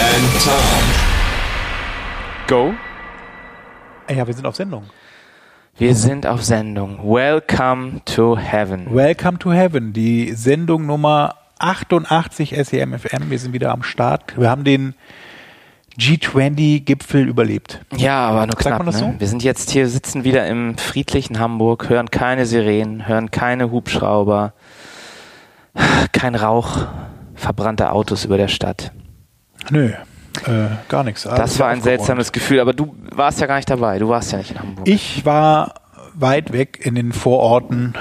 and Tom. Go. Ja, wir sind auf Sendung. Wir sind auf Sendung. Welcome to Heaven. Welcome to Heaven, die Sendung Nummer 88 SEMFM. Wir sind wieder am Start. Wir haben den G20-Gipfel überlebt. Ja, aber nur Sagt knapp. das ne? so? Wir sind jetzt hier, sitzen wieder im friedlichen Hamburg, hören keine Sirenen, hören keine Hubschrauber, kein Rauch, verbrannte Autos über der Stadt. Nö, äh, gar nichts. Alles Das war ein seltsames Gefühl, aber du warst ja gar nicht dabei. Du warst ja nicht in Hamburg. Ich war weit weg in den Vororten,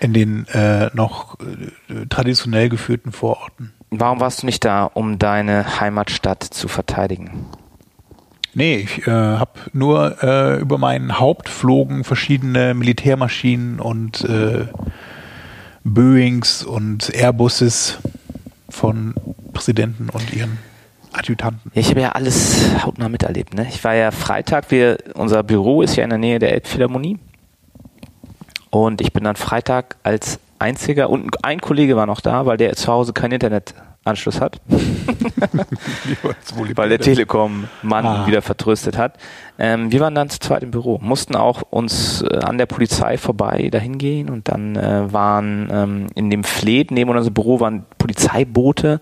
in den äh, noch äh, traditionell geführten Vororten. Warum warst du nicht da, um deine Heimatstadt zu verteidigen? Nee, ich äh, habe nur äh, über meinen Haupt flogen verschiedene Militärmaschinen und äh, Boeings und Airbuses von Präsidenten und ihren Adjutanten. Ja, ich habe ja alles hautnah miterlebt. Ne? Ich war ja Freitag, wir, unser Büro ist ja in der Nähe der Elbphilharmonie. Und ich bin dann Freitag als einziger, und ein Kollege war noch da, weil der zu Hause keinen Internetanschluss hat, weil der Telekom-Mann Ah. wieder vertröstet hat. Ähm, wir waren dann zu zweit im Büro, mussten auch uns äh, an der Polizei vorbei dahin gehen und dann äh, waren ähm, in dem Fleet neben unserem Büro waren Polizeiboote,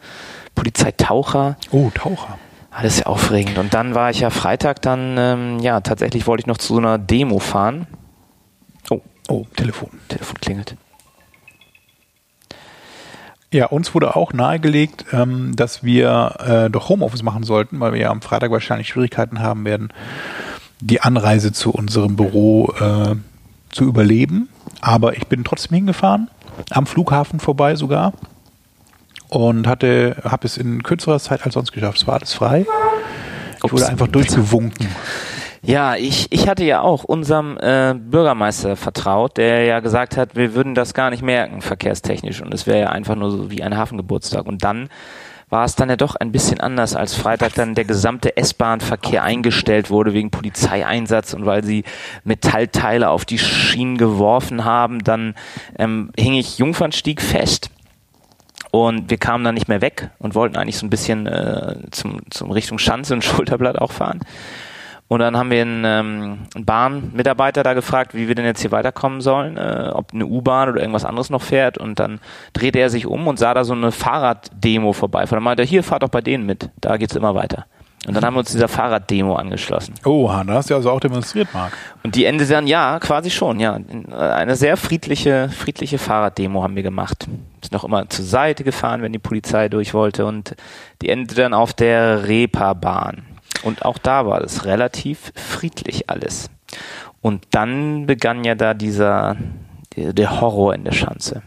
Polizeitaucher, Oh, Taucher. alles sehr aufregend. Und dann war ich ja Freitag dann, ähm, ja, tatsächlich wollte ich noch zu so einer Demo fahren. Oh, Oh, Telefon. Telefon klingelt. Ja, uns wurde auch nahegelegt, ähm, dass wir äh, doch Homeoffice machen sollten, weil wir ja am Freitag wahrscheinlich Schwierigkeiten haben werden, die Anreise zu unserem Büro äh, zu überleben. Aber ich bin trotzdem hingefahren, am Flughafen vorbei sogar und hatte, habe es in kürzerer Zeit als sonst geschafft. Es war alles frei. Ich wurde Ups. einfach durchgewunken. Ja, ich, ich hatte ja auch unserem äh, Bürgermeister vertraut, der ja gesagt hat, wir würden das gar nicht merken, verkehrstechnisch. Und es wäre ja einfach nur so wie ein Hafengeburtstag. Und dann war es dann ja doch ein bisschen anders, als Freitag dann der gesamte S-Bahn-Verkehr eingestellt wurde wegen Polizeieinsatz und weil sie Metallteile auf die Schienen geworfen haben, dann ähm, hing ich Jungfernstieg fest. Und wir kamen dann nicht mehr weg und wollten eigentlich so ein bisschen äh, zum, zum Richtung Schanze und Schulterblatt auch fahren. Und dann haben wir einen, ähm, einen Bahnmitarbeiter da gefragt, wie wir denn jetzt hier weiterkommen sollen, äh, ob eine U-Bahn oder irgendwas anderes noch fährt. Und dann drehte er sich um und sah da so eine Fahrraddemo vorbei. Von dann meinte er, hier, fahrt doch bei denen mit, da geht's immer weiter. Und dann haben wir uns dieser Fahrraddemo angeschlossen. Oha, da hast du also auch demonstriert, Marc. Und die endete dann, ja, quasi schon, ja. Eine sehr friedliche, friedliche Fahrraddemo haben wir gemacht. Sind noch immer zur Seite gefahren, wenn die Polizei durch wollte. Und die endete dann auf der Reeperbahn. Und auch da war es relativ friedlich alles. Und dann begann ja da dieser, der Horror in der Schanze.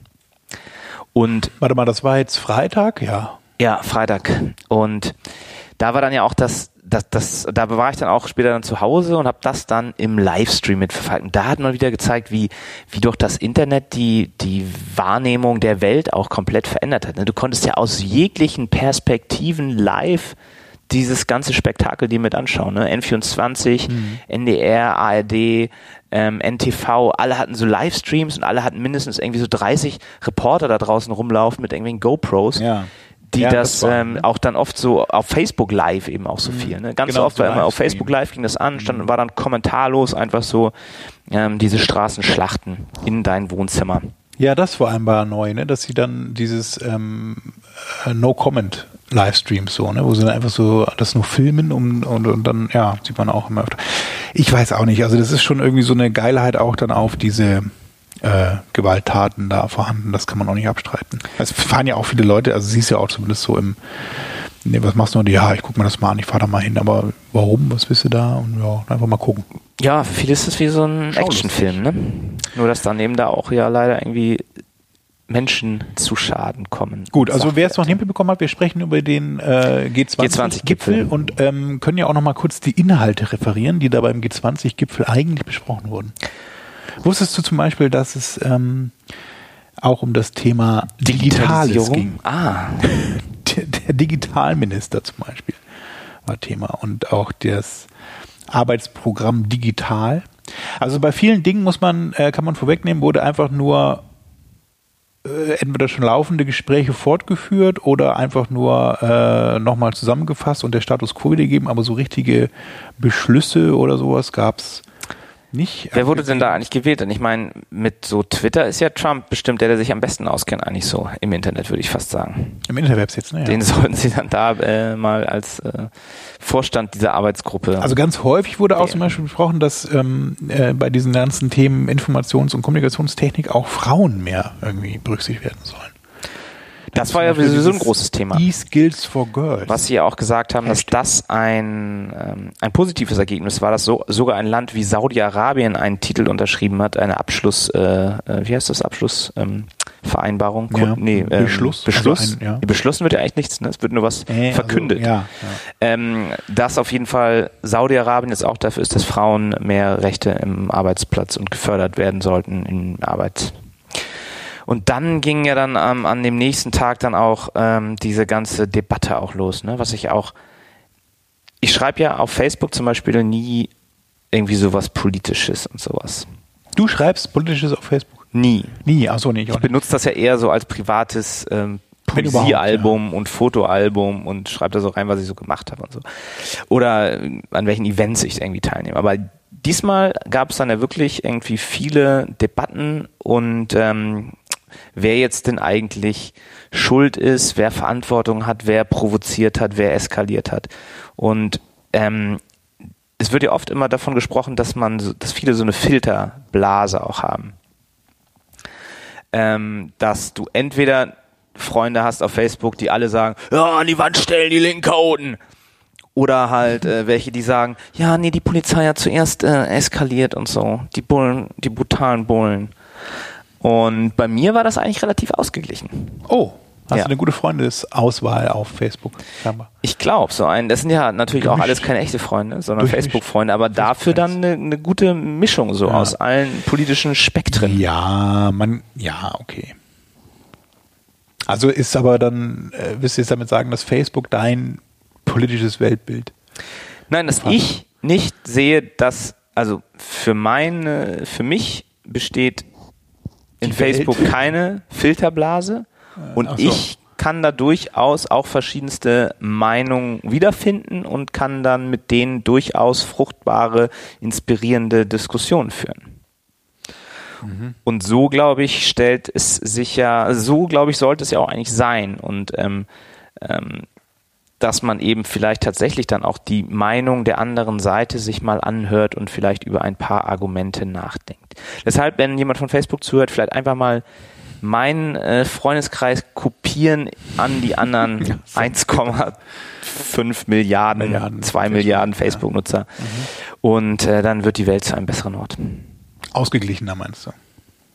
Und Warte mal, das war jetzt Freitag? Ja. ja, Freitag. Und da war dann ja auch das, das, das da war ich dann auch später dann zu Hause und habe das dann im Livestream mitverfolgt. Und da hat man wieder gezeigt, wie, wie durch das Internet die, die Wahrnehmung der Welt auch komplett verändert hat. ne? Du konntest ja aus jeglichen Perspektiven live dieses ganze Spektakel dir mit anschauen. Ne? N24, NDR, ARD, ähm, NTV, alle hatten so Livestreams und alle hatten mindestens irgendwie so 30 Reporter da draußen rumlaufen mit irgendwelchen GoPros Ja. Die Ja, das, das ähm, auch dann oft so auf Facebook Live eben auch so viel. Ne? Ganz Genau, oft war immer auf. Facebook Live ging das an, stand, war dann kommentarlos einfach so ähm, diese Straßenschlachten in dein Wohnzimmer. Ja, das vor allem war neu, ne? dass sie dann dieses ähm, äh, No-Comment Livestreams so, ne? wo sie dann einfach so das nur filmen und, und, und dann, ja, sieht man auch immer öfter. Ich weiß auch nicht, also das ist schon irgendwie so eine Geilheit auch dann auf diese äh, Gewalttaten da vorhanden, das kann man auch nicht abstreiten. Es fahren ja auch viele Leute, also siehst ja auch zumindest so im, nee, was machst du? Und ja, ich guck mir das mal an, ich fahr da mal hin, aber warum, was willst du da? Und ja, einfach mal gucken. Ja, für viele ist es wie so ein. Actionfilm, ne? Nur dass dann eben da auch ja leider irgendwie Menschen zu Schaden kommen. Gut, also wer es noch nicht mitbekommen hat, wir sprechen über den äh, G20-Gipfel G20 und ähm, können ja auch noch mal kurz die Inhalte referieren, die da beim G20-Gipfel eigentlich besprochen wurden. Wusstest du zum Beispiel, dass es ähm, auch um das Thema Digitales ging? Ah, Der, der Digitalminister zum Beispiel war Thema und auch das Arbeitsprogramm Digital. Also bei vielen Dingen muss man, äh, kann man vorwegnehmen, wurde einfach nur äh, entweder schon laufende Gespräche fortgeführt oder einfach nur äh, nochmal zusammengefasst und der Status quo wiedergegeben, aber so richtige Beschlüsse oder sowas gab es nicht. wer wurde denn da eigentlich gewählt? Und ich meine, mit so Twitter ist ja Trump bestimmt der, der sich am besten auskennt, eigentlich so im Internet, würde ich fast sagen. Im Interwebs jetzt, ne? Ja. Den sollten sie dann da äh, mal als äh, Vorstand dieser Arbeitsgruppe. Also ganz häufig wurde auch zum Beispiel besprochen, dass ähm, äh, bei diesen ganzen Themen Informations- und Kommunikationstechnik auch Frauen mehr irgendwie berücksichtigt werden sollen. Das war ja sowieso ein großes Thema. E-Skills for Girls. Was sie ja auch gesagt haben, dass Hashtag. das ein, ähm, ein positives Ergebnis war, dass so, sogar ein Land wie Saudi-Arabien einen Titel unterschrieben hat, eine Abschluss, äh, äh, wie heißt das, Abschluss, ähm? Ja, nee, ähm, Beschluss. Beschluss. Also ein- ja. Beschlossen wird ja eigentlich nichts, ne? es wird nur was Äh, also, verkündet. ja, ja. Ähm, dass auf jeden Fall Saudi-Arabien jetzt auch dafür ist, dass Frauen mehr Rechte im Arbeitsplatz und gefördert werden sollten in Arbeit. Und dann ging ja dann ähm, an dem nächsten Tag dann auch ähm, diese ganze Debatte auch los, ne? Was ich auch, ich schreibe ja auf Facebook zum Beispiel nie irgendwie sowas Politisches und sowas. Du schreibst Politisches auf Facebook? Nie. Nie, achso, nee, ich Ich benutze das ja eher so als privates ähm, Poesiealbum und Fotoalbum und schreibe da so rein, was ich so gemacht habe und so. Oder äh, an welchen Events ich irgendwie teilnehme. Aber diesmal gab es dann ja wirklich irgendwie viele Debatten und ähm, wer jetzt denn eigentlich schuld ist, wer Verantwortung hat, wer provoziert hat, wer eskaliert hat. Und ähm, es wird ja oft immer davon gesprochen, dass man, dass viele so eine Filterblase auch haben ähm, dass du entweder Freunde hast auf Facebook, die alle sagen, ja, an die Wand stellen, die Linkhoden. Oder halt äh, welche, die sagen, ja, nee, die Polizei hat zuerst äh, eskaliert und so. Die Bullen, die brutalen Bullen. Und bei mir war das eigentlich relativ ausgeglichen. Oh, hast Ja. du eine gute Freundesauswahl auf Facebook? Ich glaube, so ein, das sind ja natürlich auch Gemischt. alles keine echte Freunde, sondern. Facebook-Freunde, aber dafür dann eine, eine gute Mischung so Ja. aus allen politischen Spektren. Ja, man, ja, okay. Also ist aber dann, äh, willst du jetzt damit sagen, dass Facebook dein politisches Weltbild? Nein, dass ich nicht sehe, dass, also für meine, für mich besteht in Die Welt. Facebook keine Filterblase und ach so. ich kann da durchaus auch verschiedenste Meinungen wiederfinden und kann dann mit denen durchaus fruchtbare, inspirierende Diskussionen führen. Mhm. Und so, glaube ich, stellt es sich ja, so, glaube ich, sollte es ja auch eigentlich sein. Und ähm, ähm, dass man eben vielleicht tatsächlich dann auch die Meinung der anderen Seite sich mal anhört und vielleicht über ein paar Argumente nachdenkt. Deshalb, wenn jemand von Facebook zuhört, vielleicht einfach mal meinen äh, Freundeskreis kopieren an die anderen 1,5 Milliarden, Milliarden 2 Facebook, Milliarden ja. Facebook-Nutzer. Und äh, dann wird die Welt zu einem besseren Ort. Ausgeglichener meinst du?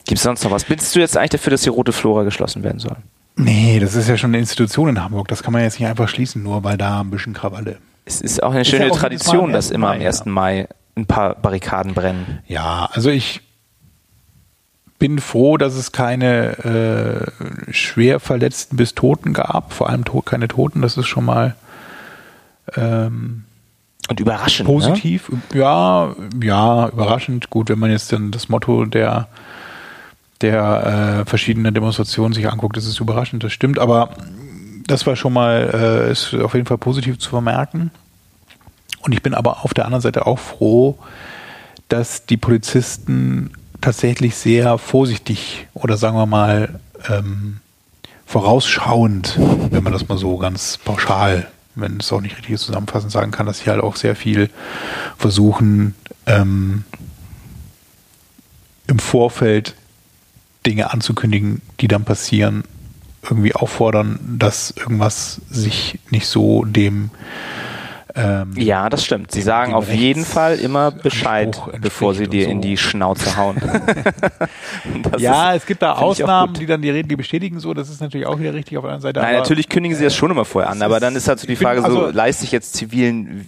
Gibt es sonst noch was? Bist du jetzt eigentlich dafür, dass die rote Flora geschlossen werden soll? Nee, das ist ja schon eine Institution in Hamburg. Das kann man jetzt nicht einfach schließen, nur weil da ein bisschen Krawalle. Es ist auch eine Ist schöne ja auch Tradition, dass 1. immer am Mai, 1. ja. Mai ein paar Barrikaden brennen. Ja, also ich bin froh, dass es keine äh, schwer Verletzten bis Toten gab. Vor allem to keine Toten. Das ist schon mal ähm, Und überraschend. Ne? positiv. Ja, ja, überraschend. Gut, wenn man jetzt dann das Motto der der äh, verschiedenen Demonstrationen sich anguckt, das ist überraschend, das stimmt, aber das war schon mal, äh, ist auf jeden Fall positiv zu vermerken. Und ich bin aber auf der anderen Seite auch froh, dass die Polizisten tatsächlich sehr vorsichtig oder sagen wir mal ähm, vorausschauend, wenn man das mal so ganz pauschal, wenn es auch nicht richtig zusammenfassend sagen kann, dass sie halt auch sehr viel versuchen, ähm, im Vorfeld Dinge anzukündigen, die dann passieren, irgendwie auffordern, dass irgendwas sich nicht so dem Ähm, Ja, das stimmt. Sie sagen auf jeden Fall immer Bescheid, bevor sie dir und in so. die Schnauze hauen. Ja, ist- es gibt da Ausnahmen, die dann die Reden, die bestätigen so, das ist natürlich auch wieder richtig auf der anderen Seite. Nein, aber- natürlich kündigen sie das schon immer vorher an, aber dann ist halt so die ich bin- Frage, so also- leiste ich jetzt zivilen,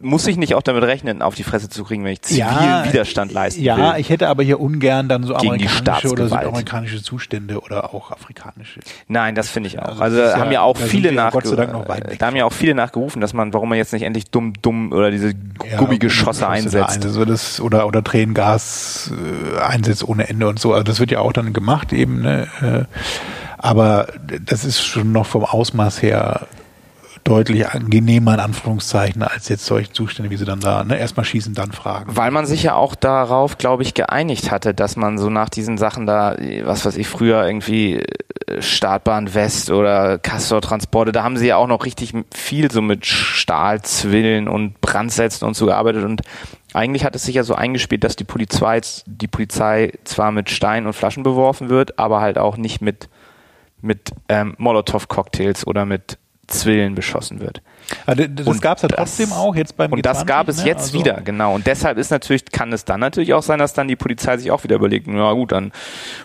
muss ich nicht auch damit rechnen, auf die Fresse zu kriegen, wenn ich zivilen Ja, Widerstand leisten Ja, will? ich hätte aber hier ungern dann so amerikanische oder südamerikanische Zustände oder auch afrikanische. Nein, das finde ich auch. Also Also, haben ja- ja auch viele nach, weg da haben ja auch viele nachgerufen, dass man, warum man jetzt nicht endlich dumm, dumm oder diese Ja, Gummigeschosse einsetzt. Also das, oder, oder Tränengas äh, einsetzt ohne Ende und so. Also das wird ja auch dann gemacht eben. Ne? Äh, aber das ist schon noch vom Ausmaß her deutlich angenehmer in Anführungszeichen als jetzt solche Zustände, wie sie dann da ne? erstmal schießen, dann fragen. Weil man sich ja auch darauf, glaube ich, geeinigt hatte, dass man so nach diesen Sachen da, was weiß ich, früher irgendwie äh, Startbahn West oder Castor-Transporte, da haben sie ja auch noch richtig viel so mit Stahlzwillen und Brandsätzen und so gearbeitet und eigentlich hat es sich ja so eingespielt, dass die Polizei, die Polizei zwar mit Steinen und Flaschen beworfen wird, aber halt auch nicht mit, mit ähm, Molotow-Cocktails oder mit Zwillen beschossen wird. Also das gab es ja das- trotzdem auch jetzt beim Und das G20, gab es ne? jetzt Also- wieder, genau. Und deshalb ist natürlich, kann es dann natürlich auch sein, dass dann die Polizei sich auch wieder überlegt, na gut, dann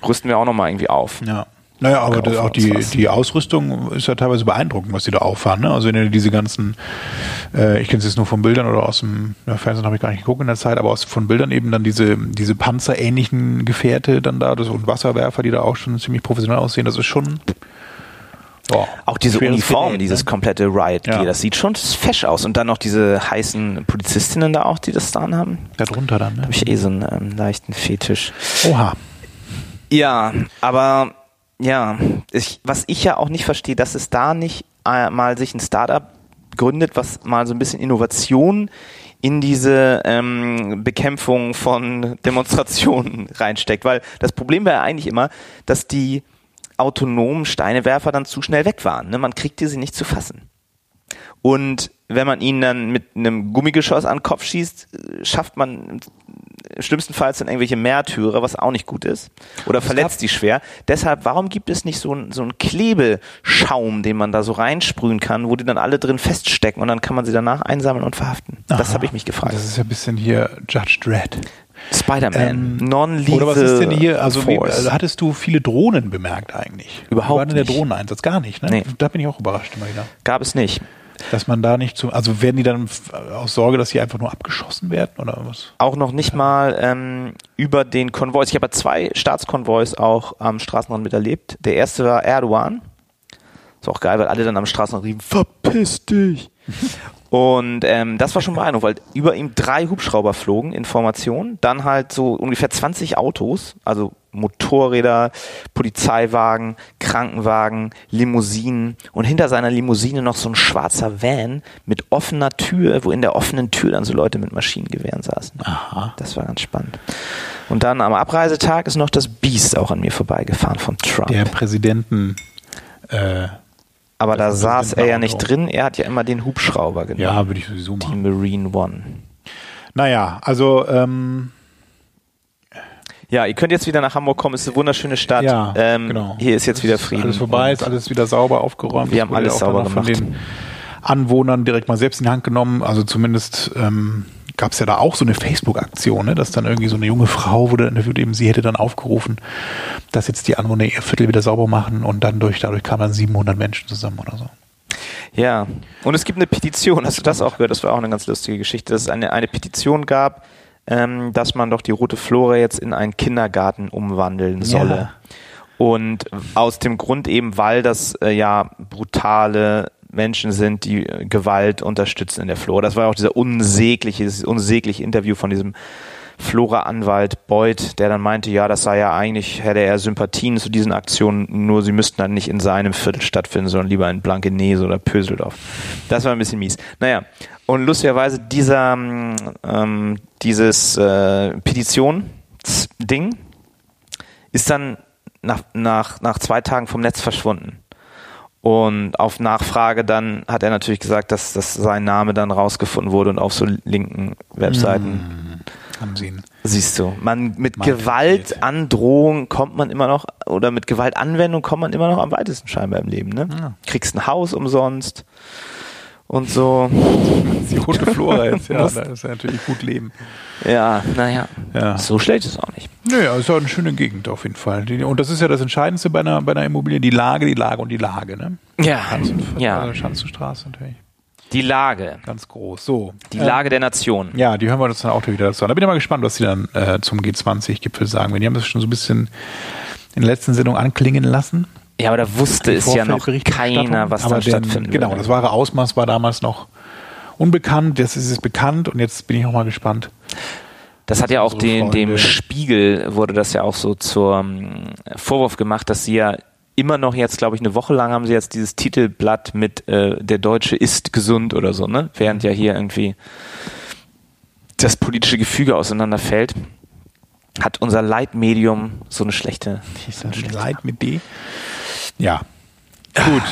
rüsten wir auch nochmal irgendwie auf. Ja. Naja, aber Kaufen das, auch die, die Ausrüstung ist ja teilweise beeindruckend, was die da auffahren. Ne? Also wenn du diese ganzen, äh, ich kenne es jetzt nur von Bildern oder aus dem ja, Fernsehen habe ich gar nicht geguckt in der Zeit, aber aus von Bildern eben dann diese, diese panzerähnlichen Gefährte dann da das, und Wasserwerfer, die da auch schon ziemlich professionell aussehen. Das ist schon boah, Auch diese Uniform, Gerät, dieses ne? komplette Riot Gear, Ja. das sieht schon fesch aus. Und dann noch diese heißen Polizistinnen da auch, die das da haben. Da drunter dann. Ne? Habe ich eh so einen ähm, leichten Fetisch. Oha. Ja, aber ja, ich, was ich ja auch nicht verstehe, dass es da nicht äh, mal sich ein Startup gründet, was mal so ein bisschen Innovation in diese ähm, Bekämpfung von Demonstrationen reinsteckt. Weil das Problem wäre eigentlich immer, dass die autonomen Steinewerfer dann zu schnell weg waren. Ne? Man kriegte sie nicht zu fassen. Und wenn man ihn dann mit einem Gummigeschoss an den Kopf schießt, äh, schafft man schlimmstenfalls dann irgendwelche Märtyrer, was auch nicht gut ist. Oder verletzt die schwer. Deshalb, warum gibt es nicht so ein, so ein Klebeschaum, den man da so reinsprühen kann, wo die dann alle drin feststecken und dann kann man sie danach einsammeln und verhaften? Das Aha. habe ich mich gefragt. Das ist ja ein bisschen hier Judge Dredd. Spider-Man. Ähm, Non-lethal Oder was ist denn hier? Also, wie, also hattest du viele Drohnen bemerkt eigentlich? Überhaupt war denn der nicht. Drohneneinsatz? Gar nicht, ne? Nee. Da bin ich auch überrascht immer wieder. Gab es nicht. Dass man da nicht zu, also werden die dann f- aus Sorge, dass sie einfach nur abgeschossen werden oder was? Auch noch nicht mal ähm, über den Konvois. Ich habe ja zwei Staatskonvois auch am Straßenrand miterlebt. Der erste war Erdogan. Ist auch geil, weil alle dann am Straßenrand riefen, verpiss dich. Und ähm, das war schon beeindruckend, weil über ihm drei Hubschrauber flogen in Formation, dann halt so ungefähr 20 Autos, also Motorräder, Polizeiwagen, Krankenwagen, Limousinen und hinter seiner Limousine noch so ein schwarzer Van mit offener Tür, wo in der offenen Tür dann so Leute mit Maschinengewehren saßen. Aha. Das war ganz spannend. Und dann am Abreisetag ist noch das Beast auch an mir vorbeigefahren von Trump. Der Präsidenten, äh, Aber da das saß er ja nicht drin, er hat ja immer den Hubschrauber genommen. ja, würde ich sowieso Die machen. Marine One. Naja, also, ähm, Ja, ihr könnt jetzt wieder nach Hamburg kommen, ist eine wunderschöne Stadt. ja, ähm, genau. Hier ist jetzt wieder Ist Frieden. Alles vorbei, ist alles wieder sauber aufgeräumt. Wir haben alles sauber dann von gemacht. den Anwohnern direkt mal selbst in die Hand genommen. Also zumindest ähm, gab es ja da auch so eine Facebook-Aktion, ne? dass dann irgendwie so eine junge Frau wurde interviewt, eben sie hätte dann aufgerufen, dass jetzt die Anwohner ihr Viertel wieder sauber machen und dann durch, dadurch kamen dann 700 Menschen zusammen oder so. Ja, und es gibt eine Petition, hast du das auch gehört? Das war auch eine ganz lustige Geschichte, dass es eine, eine Petition gab, ähm, dass man doch die Rote Flora jetzt in einen Kindergarten umwandeln solle. Ja. Und aus dem Grund eben, weil das äh, ja brutale Menschen sind, die äh, Gewalt unterstützen in der Flora. Das war auch dieser unsägliche, dieses unsägliche Interview von diesem Flora-Anwalt Beuth, der dann meinte, ja, das sei ja eigentlich, hätte er Sympathien zu diesen Aktionen, nur sie müssten dann nicht in seinem Viertel stattfinden, sondern lieber in Blankenese oder Pöseldorf. Das war ein bisschen mies. Naja, und lustigerweise dieser, ähm, dieses äh, Petitionsding ist dann nach, nach, nach zwei Tagen vom Netz verschwunden. Und auf Nachfrage dann hat er natürlich gesagt, dass, dass sein Name dann rausgefunden wurde und auf so linken Webseiten Haben sie ihn. siehst du. Man mit Gewaltandrohung kommt man immer noch oder mit Gewaltanwendung kommt man immer noch am weitesten scheinbar im Leben. Ne? Ja. Kriegst ein Haus umsonst und so. Die rote Flora jetzt, ja, da ist ja natürlich gut leben. Ja, naja, Ja. so schlecht ist es auch nicht. Nö, ja, ist ja eine schöne Gegend auf jeden Fall. Und das ist ja das Entscheidendste bei einer, bei einer Immobilie, die Lage, die Lage und die Lage, ne? Ja, ja. äh, Schanzenstraße natürlich. Die Lage, Ganz groß. So. die äh, Lage der Nation. Ja, die hören wir uns dann auch wieder dazu an. Da bin ich mal gespannt, was die dann äh, zum G20-Gipfel sagen. werden. Die haben das schon so ein bisschen in der letzten Sendung anklingen lassen. Ja, aber da wusste es ja noch keiner, was denn- stattfinden Genau, würde. das wahre Ausmaß war damals noch unbekannt. Jetzt ist es bekannt und jetzt bin ich noch mal gespannt. Das hat ja auch den, dem Spiegel wurde das ja auch so zum Vorwurf gemacht, dass sie ja immer noch jetzt, glaube ich, eine Woche lang haben sie jetzt dieses Titelblatt mit äh, der Deutsche ist gesund oder so, ne? Während ja hier irgendwie das politische Gefüge auseinanderfällt, hat unser Leitmedium so eine schlechte. So eine schlechte Leid mit D. Ja. Gut.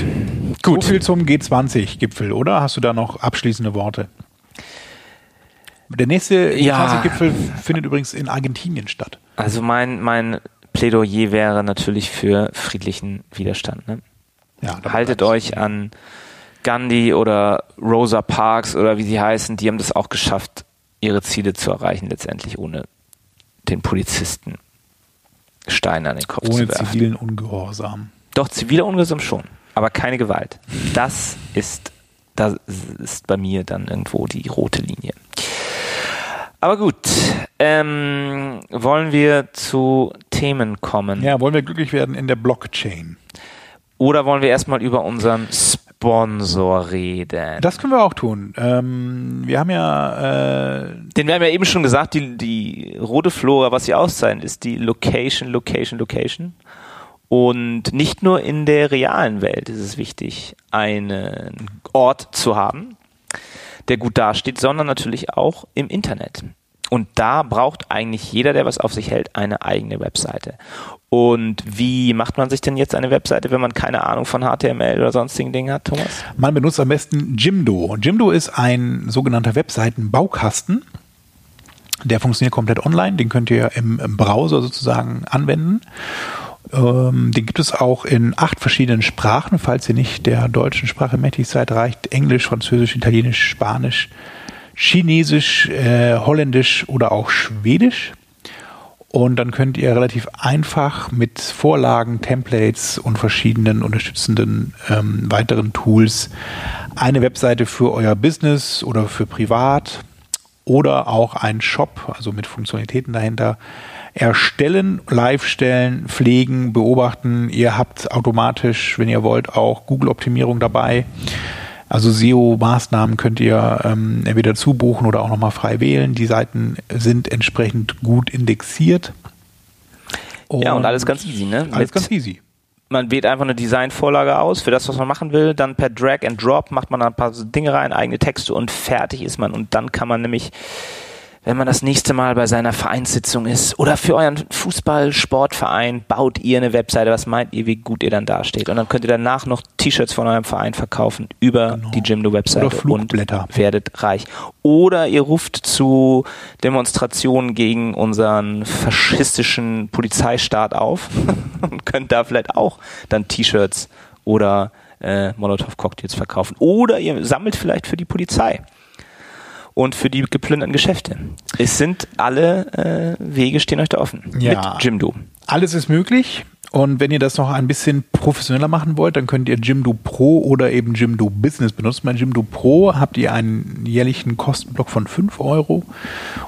Gut. So viel zum G20-Gipfel, oder? Hast du da noch abschließende Worte? Der nächste Ja. G20-Gipfel findet übrigens in Argentinien statt. Also mein, mein Plädoyer wäre natürlich für friedlichen Widerstand. Ne? Ja, Haltet euch an Gandhi oder Rosa Parks oder wie sie heißen, die haben das auch geschafft, ihre Ziele zu erreichen, letztendlich ohne den Polizisten Steine an den Kopf Ohne zu werfen. zivilen Ungehorsam. Doch, ziviler Ungehorsam schon, aber keine Gewalt. Das ist, das ist bei mir dann irgendwo die rote Linie. Aber gut, ähm, wollen wir zu Themen kommen? Ja, wollen wir glücklich werden in der Blockchain? Oder wollen wir erstmal über unseren Sponsor reden? Das können wir auch tun. Ähm, wir haben ja äh, Den wir haben ja eben schon gesagt, die, die rote Flora, was sie auszeichnet, ist die Location, Location, Location. Und nicht nur in der realen Welt ist es wichtig, einen Ort zu haben, der gut dasteht, sondern natürlich auch im Internet. Und da braucht eigentlich jeder, der was auf sich hält, eine eigene Webseite. Und wie macht man sich denn jetzt eine Webseite, wenn man keine Ahnung von HTML oder sonstigen Dingen hat, Thomas? Man benutzt am besten Jimdo. Jimdo ist ein sogenannter Webseitenbaukasten. Der funktioniert komplett online. Den könnt ihr im, im Browser sozusagen anwenden. Ähm, den gibt es auch in acht verschiedenen Sprachen, falls ihr nicht der deutschen Sprache mächtig seid. Reicht Englisch, Französisch, Italienisch, Spanisch, Chinesisch, äh, Holländisch oder auch Schwedisch. Und dann könnt ihr relativ einfach mit Vorlagen, Templates und verschiedenen unterstützenden ähm, weiteren Tools eine Webseite für euer Business oder für privat oder auch einen Shop, also mit Funktionalitäten dahinter, erstellen, live stellen, pflegen, beobachten. Ihr habt automatisch, wenn ihr wollt, auch Google-Optimierung dabei. Also SEO-Maßnahmen könnt ihr ähm, entweder zubuchen oder auch nochmal frei wählen. Die Seiten sind entsprechend gut indexiert. Ja, und alles ganz easy, ne? Alles Mit- ganz easy. man wählt einfach eine Designvorlage aus für das, was man machen will, dann per Drag and Drop macht man da ein paar Dinge rein, eigene Texte und fertig ist man. Und dann kann man nämlich, wenn man das nächste Mal bei seiner Vereinssitzung ist oder für euren Fußball-Sportverein, baut ihr eine Webseite. Was meint ihr, wie gut ihr dann dasteht? Und dann könnt ihr danach noch T-Shirts von eurem Verein verkaufen über Genau. die Jimdo-Webseite und werdet reich. Oder ihr ruft zu Demonstrationen gegen unseren faschistischen Polizeistaat auf und könnt da vielleicht auch dann T-Shirts oder äh, Molotow-Cocktails verkaufen. Oder ihr sammelt vielleicht für die Polizei und für die geplünderten Geschäfte. Es sind alle äh, Wege stehen euch da offen. Ja. Mit Jimdo. Alles ist möglich. Und wenn ihr das noch ein bisschen professioneller machen wollt, dann könnt ihr Jimdo Pro oder eben Jimdo Business benutzen. Bei Jimdo Pro habt ihr einen jährlichen Kostenblock von 5 Euro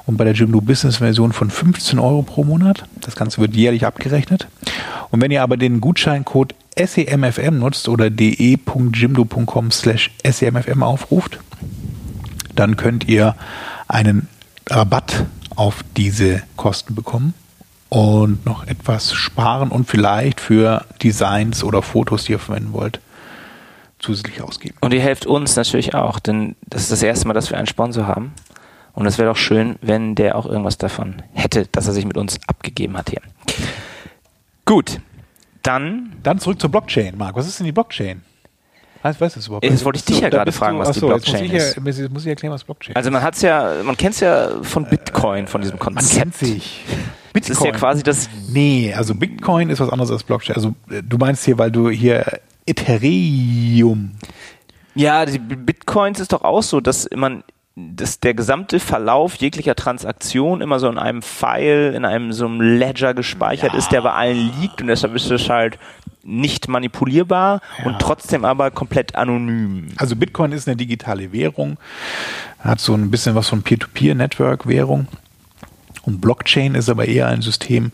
und bei der Jimdo Business Version von 15 Euro pro Monat. Das Ganze wird jährlich abgerechnet. Und wenn ihr aber den Gutscheincode SEMFM nutzt oder de.jimdo.com slash SEMFM aufruft, dann könnt ihr einen Rabatt auf diese Kosten bekommen und noch etwas sparen und vielleicht für Designs oder Fotos, die ihr verwenden wollt, zusätzlich ausgeben. Und ihr helft uns natürlich auch, denn das ist das erste Mal, dass wir einen Sponsor haben. Und es wäre doch schön, wenn der auch irgendwas davon hätte, dass er sich mit uns abgegeben hat hier. Gut, dann Dann zurück zur Blockchain, Marc. Was ist denn die Blockchain? Weißt, weißt du das überhaupt? Äh, das wollte ich dich ja gerade fragen, was die achso, jetzt Blockchain muss ich ist. Ja, muss- muss ich erklären, was Blockchain Also man hat's ja, man kennt's ja von Bitcoin, von diesem Man Konzept. kennt sich. Das ist ja quasi das Nee, also Bitcoin ist was anderes als Blockchain. Also äh, du meinst hier, weil du hier Ethereum. Ja, die Bitcoins ist doch auch so, dass man dass der gesamte Verlauf jeglicher Transaktion immer so in einem File, in einem so einem Ledger gespeichert ja. ist, der bei allen liegt und deshalb ist es halt nicht manipulierbar ja. und trotzdem aber komplett anonym. Also Bitcoin ist eine digitale Währung, hat so ein bisschen was von Peer-to-Peer-Network-Währung und Blockchain ist aber eher ein System,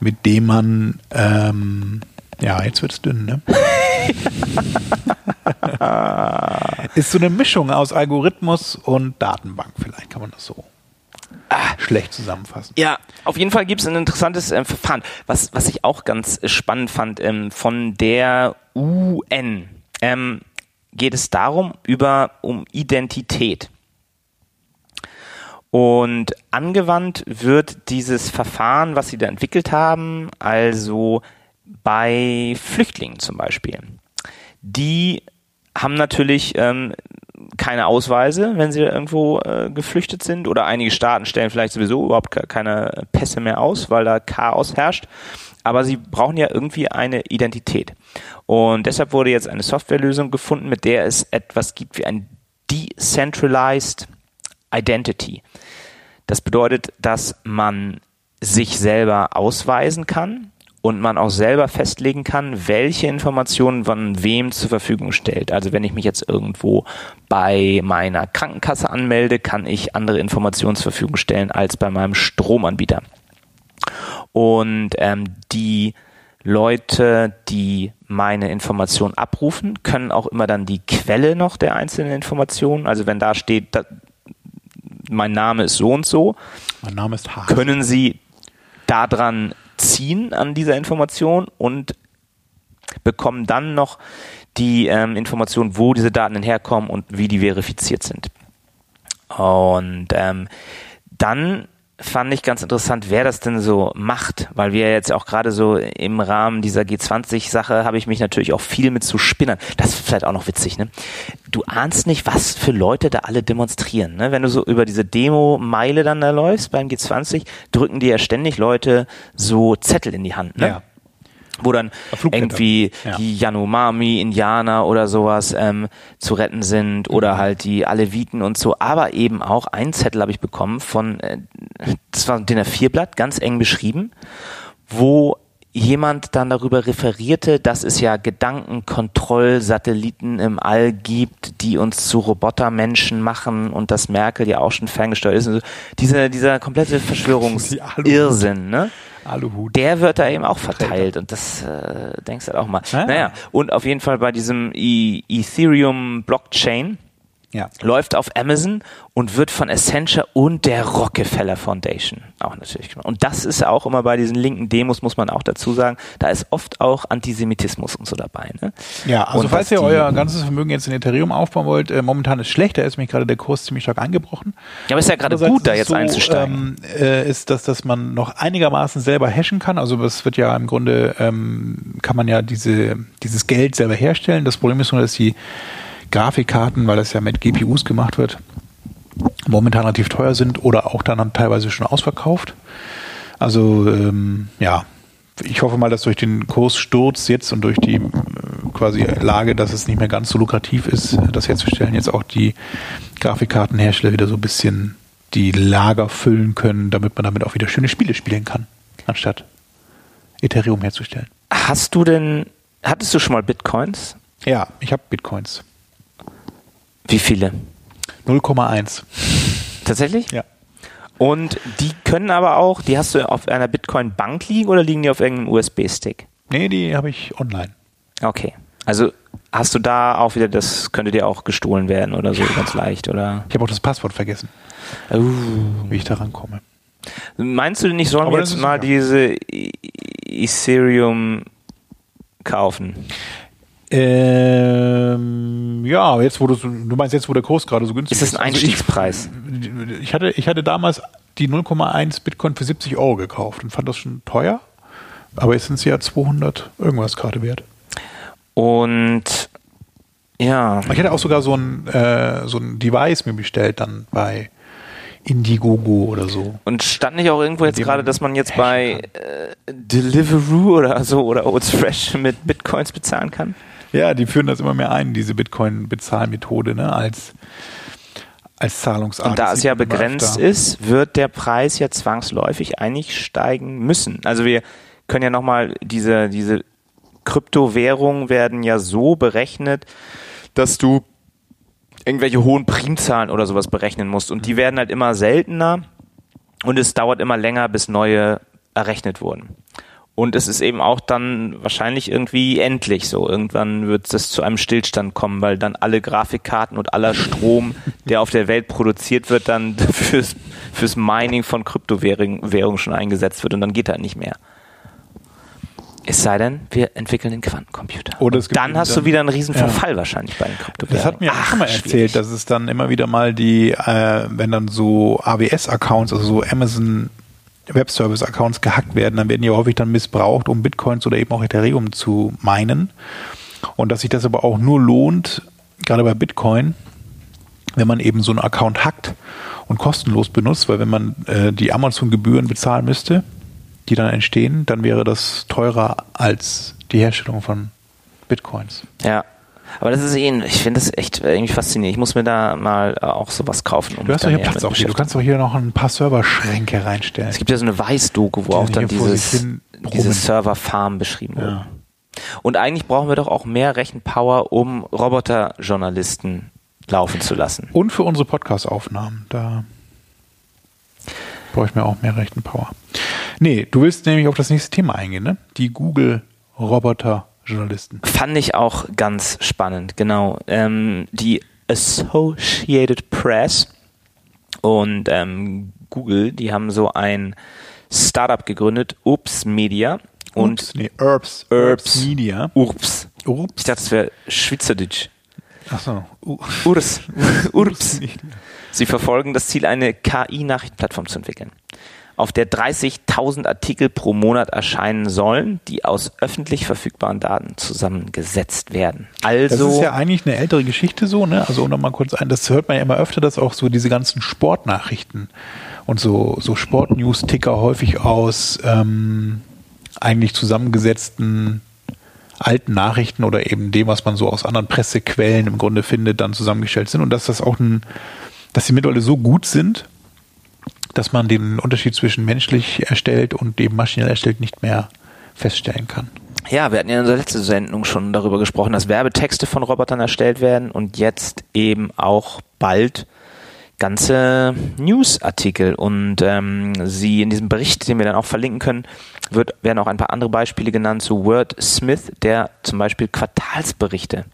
mit dem man ähm, ja, jetzt wird's dünn, ne? ist so eine Mischung aus Algorithmus und Datenbank, vielleicht kann man das so. Schlecht zusammenfassen. Ja, auf jeden Fall gibt es ein interessantes äh, Verfahren. Was, was ich auch ganz spannend fand, ähm, von der UN ähm, geht es darum, über, um Identität. Und angewandt wird dieses Verfahren, was sie da entwickelt haben, also bei Flüchtlingen zum Beispiel. Die haben natürlich ähm, keine Ausweise, wenn sie irgendwo äh, geflüchtet sind. Oder einige Staaten stellen vielleicht sowieso überhaupt keine Pässe mehr aus, weil da Chaos herrscht. Aber sie brauchen ja irgendwie eine Identität. Und deshalb wurde jetzt eine Softwarelösung gefunden, mit der es etwas gibt wie ein Decentralized Identity. Das bedeutet, dass man sich selber ausweisen kann und man auch selber festlegen kann, welche Informationen von wem zur Verfügung stellt. Also wenn ich mich jetzt irgendwo bei meiner Krankenkasse anmelde, kann ich andere Informationen zur Verfügung stellen als bei meinem Stromanbieter. Und ähm, die Leute, die meine Informationen abrufen, können auch immer dann die Quelle noch der einzelnen Informationen, also wenn da steht, da, mein Name ist so und so, mein Name ist können sie daran ziehen an dieser Information und bekommen dann noch die ähm, Information, wo diese Daten denn herkommen und wie die verifiziert sind. Und ähm, dann fand ich ganz interessant, wer das denn so macht, weil wir jetzt auch gerade so im Rahmen dieser G20-Sache habe ich mich natürlich auch viel mit zu Spinnern. Das ist vielleicht auch noch witzig, ne? Du ahnst nicht, was für Leute da alle demonstrieren, ne? Wenn du so über diese Demo-Meile dann da läufst beim G20, drücken dir ja ständig Leute so Zettel in die Hand, ne? Ja wo dann irgendwie ja. die Yanomami, Indianer oder sowas ähm, zu retten sind oder mhm. halt die Aleviten und so. Aber eben auch ein Zettel habe ich bekommen von, äh, das war ein DIN A4-Blatt, ganz eng beschrieben, wo jemand dann darüber referierte, dass es ja Gedankenkontrollsatelliten im All gibt, die uns zu Robotermenschen machen und dass Merkel ja auch schon ferngesteuert ist. Also dieser, dieser komplette Verschwörungsirrsinn, ne? Aluhut. Der wird da eben auch verteilt und das äh, denkst du halt auch mal. Naja. naja, und auf jeden Fall bei diesem e Ethereum Blockchain ja. läuft auf Amazon und wird von Essentia und der Rockefeller Foundation auch natürlich gemacht. Und das ist auch immer bei diesen linken Demos, muss man auch dazu sagen, da ist oft auch Antisemitismus und so dabei. Ne? Ja, also und falls ihr euer ganzes Vermögen jetzt in Ethereum aufbauen wollt, äh, momentan ist schlecht, da ist nämlich gerade der Kurs ziemlich stark eingebrochen. Ja, aber ist ja gerade gut, da jetzt so, einzusteigen. Ähm, äh, ist, dass, dass man noch einigermaßen selber hashen kann. Also es wird ja im Grunde, ähm, kann man ja diese, dieses Geld selber herstellen. Das Problem ist nur, dass die Grafikkarten, weil das ja mit GPUs gemacht wird, momentan relativ teuer sind oder auch dann teilweise schon ausverkauft. Also ähm, ja, ich hoffe mal, dass durch den Kurssturz jetzt und durch die äh, quasi Lage, dass es nicht mehr ganz so lukrativ ist, das herzustellen, jetzt auch die Grafikkartenhersteller wieder so ein bisschen die Lager füllen können, damit man damit auch wieder schöne Spiele spielen kann, anstatt Ethereum herzustellen. Hast du denn, hattest du schon mal Bitcoins? Ja, ich habe Bitcoins. Wie viele? 0,1. Tatsächlich? Ja. Und die können aber auch, die hast du auf einer Bitcoin-Bank liegen oder liegen die auf irgendeinem USB-Stick? Nee, die habe ich online. Okay. Also hast du da auch wieder, das könnte dir auch gestohlen werden oder so, ganz leicht, oder? Ich habe auch das Passwort vergessen. Uh. Wie ich da rankomme. Meinst du denn, ich soll mir jetzt mal diese Ethereum kaufen? Ähm, ja, jetzt wo du, du meinst jetzt, wo der Kurs gerade so günstig ist. Ist das ein Einstiegspreis? Also ich, ich, hatte, ich hatte damals die 0,1 Bitcoin für 70 Euro gekauft und fand das schon teuer. Aber jetzt sind sie ja 200 irgendwas gerade wert. Und ja. Ich hätte auch sogar so ein, äh, so ein Device mir bestellt dann bei Indiegogo oder so. Und stand nicht auch irgendwo jetzt gerade, dass man jetzt bei äh, Deliveroo oder so oder Oats Fresh mit Bitcoins bezahlen kann? Ja, die führen das immer mehr ein, diese Bitcoin-Bezahlmethode, ne, als, als Zahlungsart. Und da es ja begrenzt ist, wird der Preis ja zwangsläufig eigentlich steigen müssen. Also wir können ja nochmal diese, diese Kryptowährungen werden ja so berechnet, dass du irgendwelche hohen Primzahlen oder sowas berechnen musst. Und die werden halt immer seltener und es dauert immer länger, bis neue errechnet wurden. Und es ist eben auch dann wahrscheinlich irgendwie endlich so. Irgendwann wird es zu einem Stillstand kommen, weil dann alle Grafikkarten und aller Strom, der auf der Welt produziert wird, dann fürs, fürs Mining von Kryptowährungen Währungen schon eingesetzt wird und dann geht halt nicht mehr. Es sei denn, wir entwickeln den Quantencomputer. Oder es gibt dann hast du dann- wieder einen riesen Ja. Verfall wahrscheinlich bei den Kryptowährungen. Das hat mir auch Ach, schon mal schwierig. erzählt, dass es dann immer wieder mal die, äh, wenn dann so AWS-Accounts, also so Amazon Web Service-Accounts gehackt werden, dann werden die häufig dann missbraucht, um Bitcoins oder eben auch Ethereum zu meinen. Und dass sich das aber auch nur lohnt, gerade bei Bitcoin, wenn man eben so einen Account hackt und kostenlos benutzt, weil wenn man äh, die Amazon-Gebühren bezahlen müsste, die dann entstehen, dann wäre das teurer als die Herstellung von Bitcoins. Ja. Aber das ist eh, ich finde das echt irgendwie faszinierend. Ich muss mir da mal äh, auch sowas kaufen. Um Du hast doch hier Platz auch hier. Du kannst doch hier noch ein paar Serverschränke reinstellen. Es gibt ja so eine Weiß-Doku, wo auch dann dieses, diese. Server-Farm beschrieben wurde. Ja. Und eigentlich brauchen wir doch auch mehr Rechenpower, um Roboterjournalisten laufen zu lassen. Und für unsere Podcast-Aufnahmen. Da brauche ich mir auch mehr Rechenpower. Nee, du willst nämlich auf das nächste Thema eingehen, ne? Die Google-Roboter-Journalisten. Fand ich auch ganz spannend, genau. Ähm, die Associated Press und ähm, Google, die haben so ein Startup gegründet, Ups Media. Und Ups, nee, Urbs. Urbs. Media. Urbs. Ich Urbs. dachte, das wäre Schweizerdeutsch. Achso. Urs. Urbs. Sie verfolgen das Ziel, eine KI-Nachrichtenplattform zu entwickeln, auf der 30.000 Artikel pro Monat erscheinen sollen, die aus öffentlich verfügbaren Daten zusammengesetzt werden. Das Also, ist ja eigentlich eine ältere Geschichte so, ne? Also um noch mal kurz ein, das hört man ja immer öfter, dass auch so diese ganzen Sportnachrichten und so, so Sport-News-Ticker häufig aus ähm, eigentlich zusammengesetzten alten Nachrichten oder eben dem, was man so aus anderen Pressequellen im Grunde findet, dann zusammengestellt sind und dass das auch ein, dass sie mittlerweile so gut sind, dass man den Unterschied zwischen menschlich erstellt und eben maschinell erstellt nicht mehr feststellen kann. ja, wir hatten ja in unserer letzten Sendung schon darüber gesprochen, dass Werbetexte von Robotern erstellt werden und jetzt eben auch bald ganze Newsartikel und ähm, sie in diesem Bericht, den wir dann auch verlinken können, wird, werden auch ein paar andere Beispiele genannt zu Wordsmith, der zum Beispiel Quartalsberichte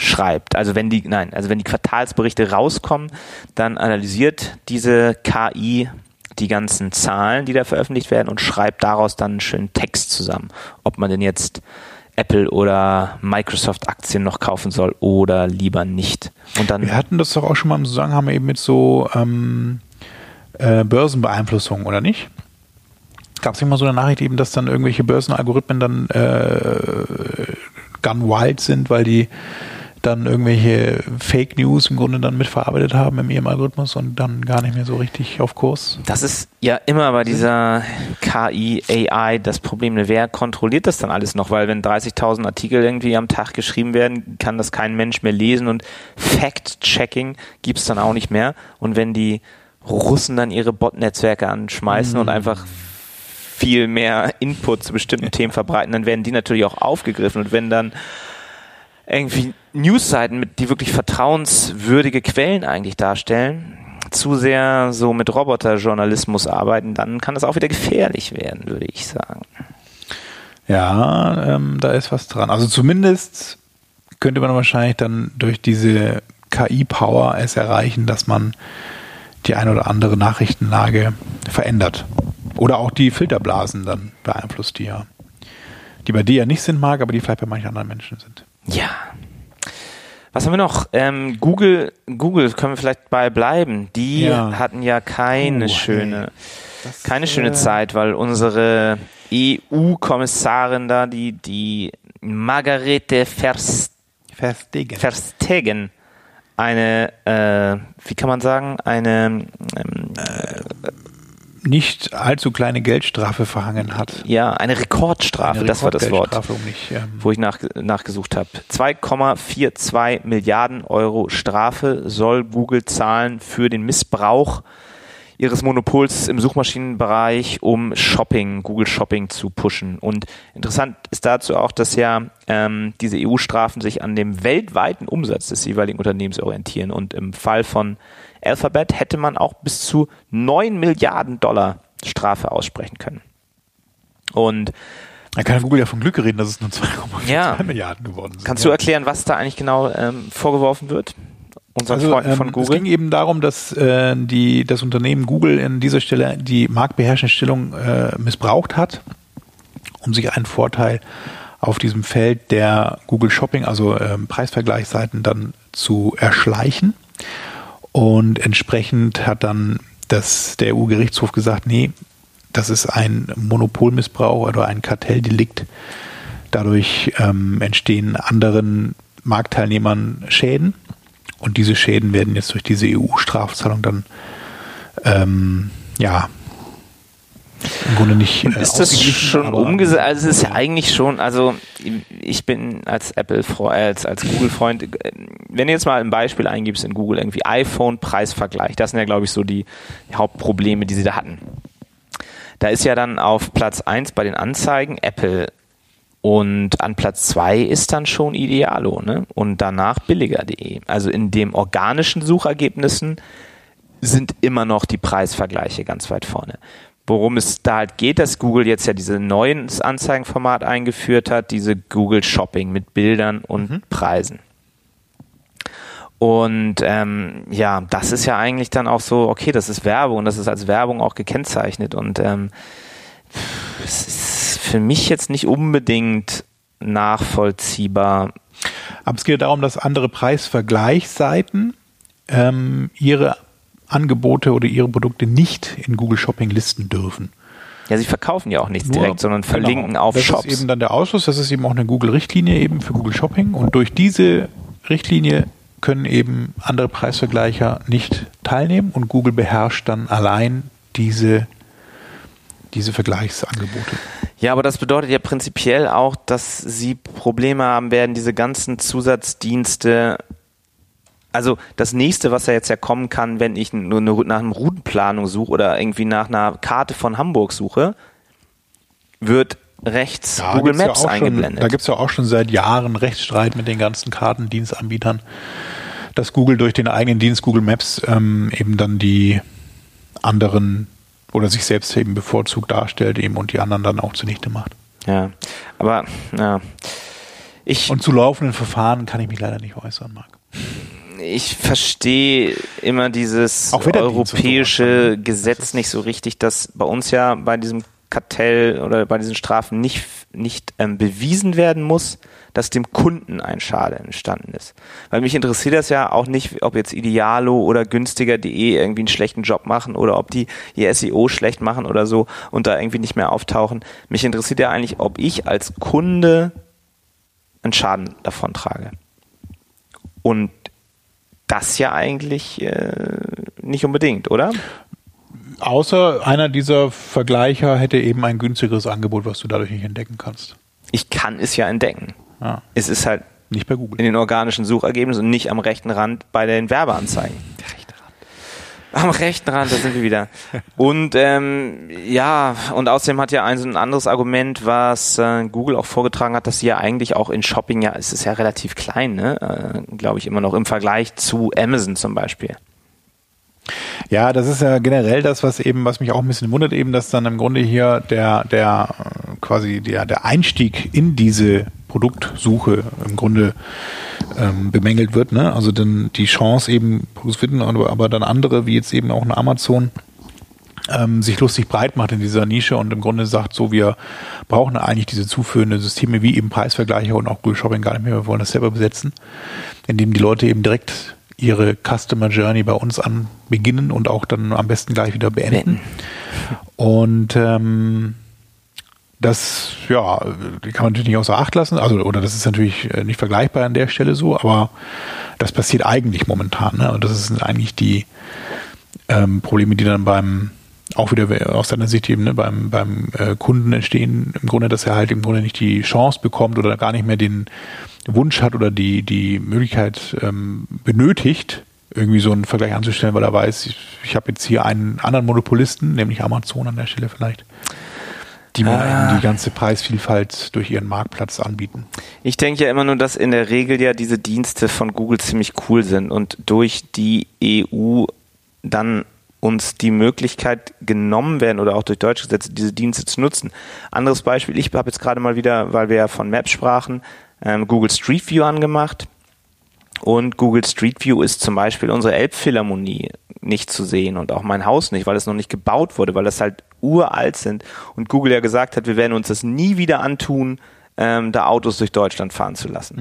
schreibt. Also wenn die, nein, also wenn die Quartalsberichte rauskommen, dann analysiert diese KI die ganzen Zahlen, die da veröffentlicht werden und schreibt daraus dann einen schönen Text zusammen. Ob man denn jetzt Apple oder Microsoft Aktien noch kaufen soll oder lieber nicht. Und dann Wir hatten das doch auch schon mal im Zusammenhang eben mit so ähm, äh, Börsenbeeinflussung, oder nicht? Gab es mal so eine Nachricht eben, dass dann irgendwelche Börsenalgorithmen dann äh, gone wild sind, weil die dann irgendwelche Fake News im Grunde dann mitverarbeitet haben in ihrem Algorithmus und dann gar nicht mehr so richtig auf Kurs. Das ist ja immer bei dieser KI, AI das Problem. Wer kontrolliert das dann alles noch? Weil wenn 30.000 Artikel irgendwie am Tag geschrieben werden, kann das kein Mensch mehr lesen und Fact-Checking gibt's dann auch nicht mehr. Und wenn die Russen dann ihre Bot-Netzwerke anschmeißen und einfach viel mehr Input zu bestimmten Themen verbreiten, dann werden die natürlich auch aufgegriffen. Und wenn dann irgendwie Newsseiten, die wirklich vertrauenswürdige Quellen eigentlich darstellen, zu sehr so mit Roboterjournalismus arbeiten, dann kann das auch wieder gefährlich werden, würde ich sagen. Ja, ähm, da ist was dran. Also zumindest könnte man wahrscheinlich dann durch diese KI-Power es erreichen, dass man die ein oder andere Nachrichtenlage verändert. Oder auch die Filterblasen dann beeinflusst, die ja, die bei dir ja nicht sind, mag, aber die vielleicht bei manchen anderen Menschen sind. Ja. Was haben wir noch? Ähm, Google, Google können wir vielleicht bei bleiben. Die Ja. hatten ja keine Uh, schöne, Das, keine schöne äh, Zeit, weil unsere EU-Kommissarin da, die, die Margarete Vers, Verstegen. Verstegen, eine, äh, wie kann man sagen, eine, ähm, nicht allzu kleine Geldstrafe verhangen hat. Ja, eine Rekordstrafe, Eine das war das Wort, um nicht, ähm, wo ich nach, nachgesucht habe. 2,42 Milliarden Euro Strafe soll Google zahlen für den Missbrauch ihres Monopols im Suchmaschinenbereich, um Shopping, Google Shopping zu pushen. Und interessant ist dazu auch, dass ja ähm, diese EU-Strafen sich an dem weltweiten Umsatz des jeweiligen Unternehmens orientieren. Und im Fall von Alphabet hätte man auch bis zu 9 Milliarden Dollar Strafe aussprechen können. Und da kann Google ja von Glück reden, dass es nur 2,4 Ja. Milliarden geworden sind. kannst ja. du erklären, was da eigentlich genau ähm, vorgeworfen wird? Unseren Also, Freunden von ähm, Es Google? ging eben darum, dass äh, die, das Unternehmen Google in dieser Stelle die marktbeherrschende Stellung äh, missbraucht hat, um sich einen Vorteil auf diesem Feld der Google Shopping, also ähm, Preisvergleichsseiten, dann zu erschleichen. Und entsprechend hat dann das, der EU-Gerichtshof gesagt, nee, das ist ein Monopolmissbrauch oder ein Kartelldelikt. Dadurch ähm, entstehen anderen Marktteilnehmern Schäden. Und diese Schäden werden jetzt durch diese EU-Strafzahlung dann ähm, ja im Grunde nicht äh, ist das schon umgesetzt? Also es ist ja eigentlich schon, also ich bin als Apple Freund, als, als Google Freund, äh, wenn du jetzt mal ein Beispiel eingibst in Google irgendwie iPhone Preisvergleich, das sind ja glaube ich so die Hauptprobleme, die sie da hatten. Da ist ja dann auf Platz 1 bei den Anzeigen Apple und an Platz 2 ist dann schon Idealo, ne? Und danach billiger.de. Also in den organischen Suchergebnissen sind immer noch die Preisvergleiche ganz weit vorne. Worum es da halt geht, dass Google jetzt ja dieses neuen Anzeigenformat eingeführt hat, diese Google Shopping mit Bildern und Preisen. Und ähm, ja, das ist ja eigentlich dann auch so, okay, das ist Werbung und das ist als Werbung auch gekennzeichnet. Und ähm, es ist für mich jetzt nicht unbedingt nachvollziehbar. Aber es geht darum, dass andere Preisvergleichsseiten ähm, ihre Angebote oder ihre Produkte nicht in Google Shopping listen dürfen. Ja, sie verkaufen ja auch nichts Nur- direkt, sondern verlinken genau. auf das Shops. ist eben dann der Ausschuss, das ist eben auch eine Google-Richtlinie eben für Google Shopping und durch diese Richtlinie können eben andere Preisvergleicher nicht teilnehmen und Google beherrscht dann allein diese, diese Vergleichsangebote. Ja, aber das bedeutet ja prinzipiell auch, dass sie Probleme haben werden, diese ganzen Zusatzdienste. Also das nächste, was ja jetzt ja kommen kann, wenn ich nur nach einer Routenplanung suche oder irgendwie nach einer Karte von Hamburg suche, wird rechts Google gibt's ja Maps auch schon, eingeblendet. Da gibt es ja auch schon seit Jahren Rechtsstreit mit den ganzen Kartendienstanbietern, dass Google durch den eigenen Dienst Google Maps ähm, eben dann die anderen oder sich selbst eben bevorzugt darstellt eben und die anderen dann auch zunichte macht. ja, aber ja. Ich, Und zu laufenden Verfahren kann ich mich leider nicht äußern, Marc. ich verstehe immer dieses europäische ne? Gesetz nicht so richtig, dass bei uns ja bei diesem Kartell oder bei diesen Strafen nicht, nicht ähm, bewiesen werden muss, dass dem Kunden ein Schaden entstanden ist. Weil mich interessiert das ja auch nicht, ob jetzt Idealo oder günstiger.de irgendwie einen schlechten Job machen oder ob die ihr SEO schlecht machen oder so und da irgendwie nicht mehr auftauchen. Mich interessiert ja eigentlich, ob ich als Kunde einen Schaden davon trage. Und das ja eigentlich äh, nicht unbedingt, oder? Außer einer dieser Vergleicher hätte eben ein günstigeres Angebot, was du dadurch nicht entdecken kannst. Ich kann es ja entdecken. Ja, Es ist halt nicht bei in Google. den organischen Suchergebnissen und nicht am rechten Rand bei den Werbeanzeigen. Der rechte Rand. Am rechten Rand, da sind wir wieder. Und ähm, ja, und außerdem hat ja ein, so ein anderes Argument, was äh, Google auch vorgetragen hat, dass sie ja eigentlich auch in Shopping, ja, es ist ja relativ klein, ne? Äh, glaube ich immer noch im Vergleich zu Amazon zum Beispiel. Ja, das ist ja generell das, was eben, was mich auch ein bisschen wundert, eben, dass dann im Grunde hier der, der äh, quasi der, der Einstieg in diese Produktsuche im Grunde ähm, bemängelt wird. Ne? Also dann die Chance eben Produkte finden, aber, dann andere, wie jetzt eben auch eine Amazon, ähm, sich lustig breit macht in dieser Nische und im Grunde sagt, so wir brauchen eigentlich diese zuführende Systeme wie eben Preisvergleiche und auch Google Shopping gar nicht mehr, wir wollen das selber besetzen, indem die Leute eben direkt ihre Customer Journey bei uns an beginnen und auch dann am besten gleich wieder beenden. Und ähm, das, ja, kann man natürlich nicht außer Acht lassen. Also, oder das ist natürlich äh, nicht vergleichbar an der Stelle so, aber das passiert eigentlich momentan. Ne? Und das sind eigentlich die ähm, Probleme, die dann beim auch wieder aus seiner Sicht eben ne, beim, beim äh, Kunden entstehen, im Grunde, dass er halt im Grunde nicht die Chance bekommt oder gar nicht mehr den Wunsch hat oder die, die Möglichkeit ähm, benötigt, irgendwie so einen Vergleich anzustellen, weil er weiß, ich, ich habe jetzt hier einen anderen Monopolisten, nämlich Amazon an der Stelle vielleicht, die mir Ah. die ganze Preisvielfalt durch ihren Marktplatz anbieten. Ich denke ja immer nur, dass in der Regel ja diese Dienste von Google ziemlich cool sind und durch die EU dann uns die Möglichkeit genommen werden oder auch durch deutsche Gesetze diese Dienste zu nutzen. Anderes Beispiel, ich habe jetzt gerade mal wieder, weil wir ja von Maps sprachen, ähm, Google Street View angemacht. Und Google Street View ist zum Beispiel unsere Elbphilharmonie nicht zu sehen und auch mein Haus nicht, weil es noch nicht gebaut wurde, weil das halt uralt sind und Google ja gesagt hat, wir werden uns das nie wieder antun, ähm, da Autos durch Deutschland fahren zu lassen.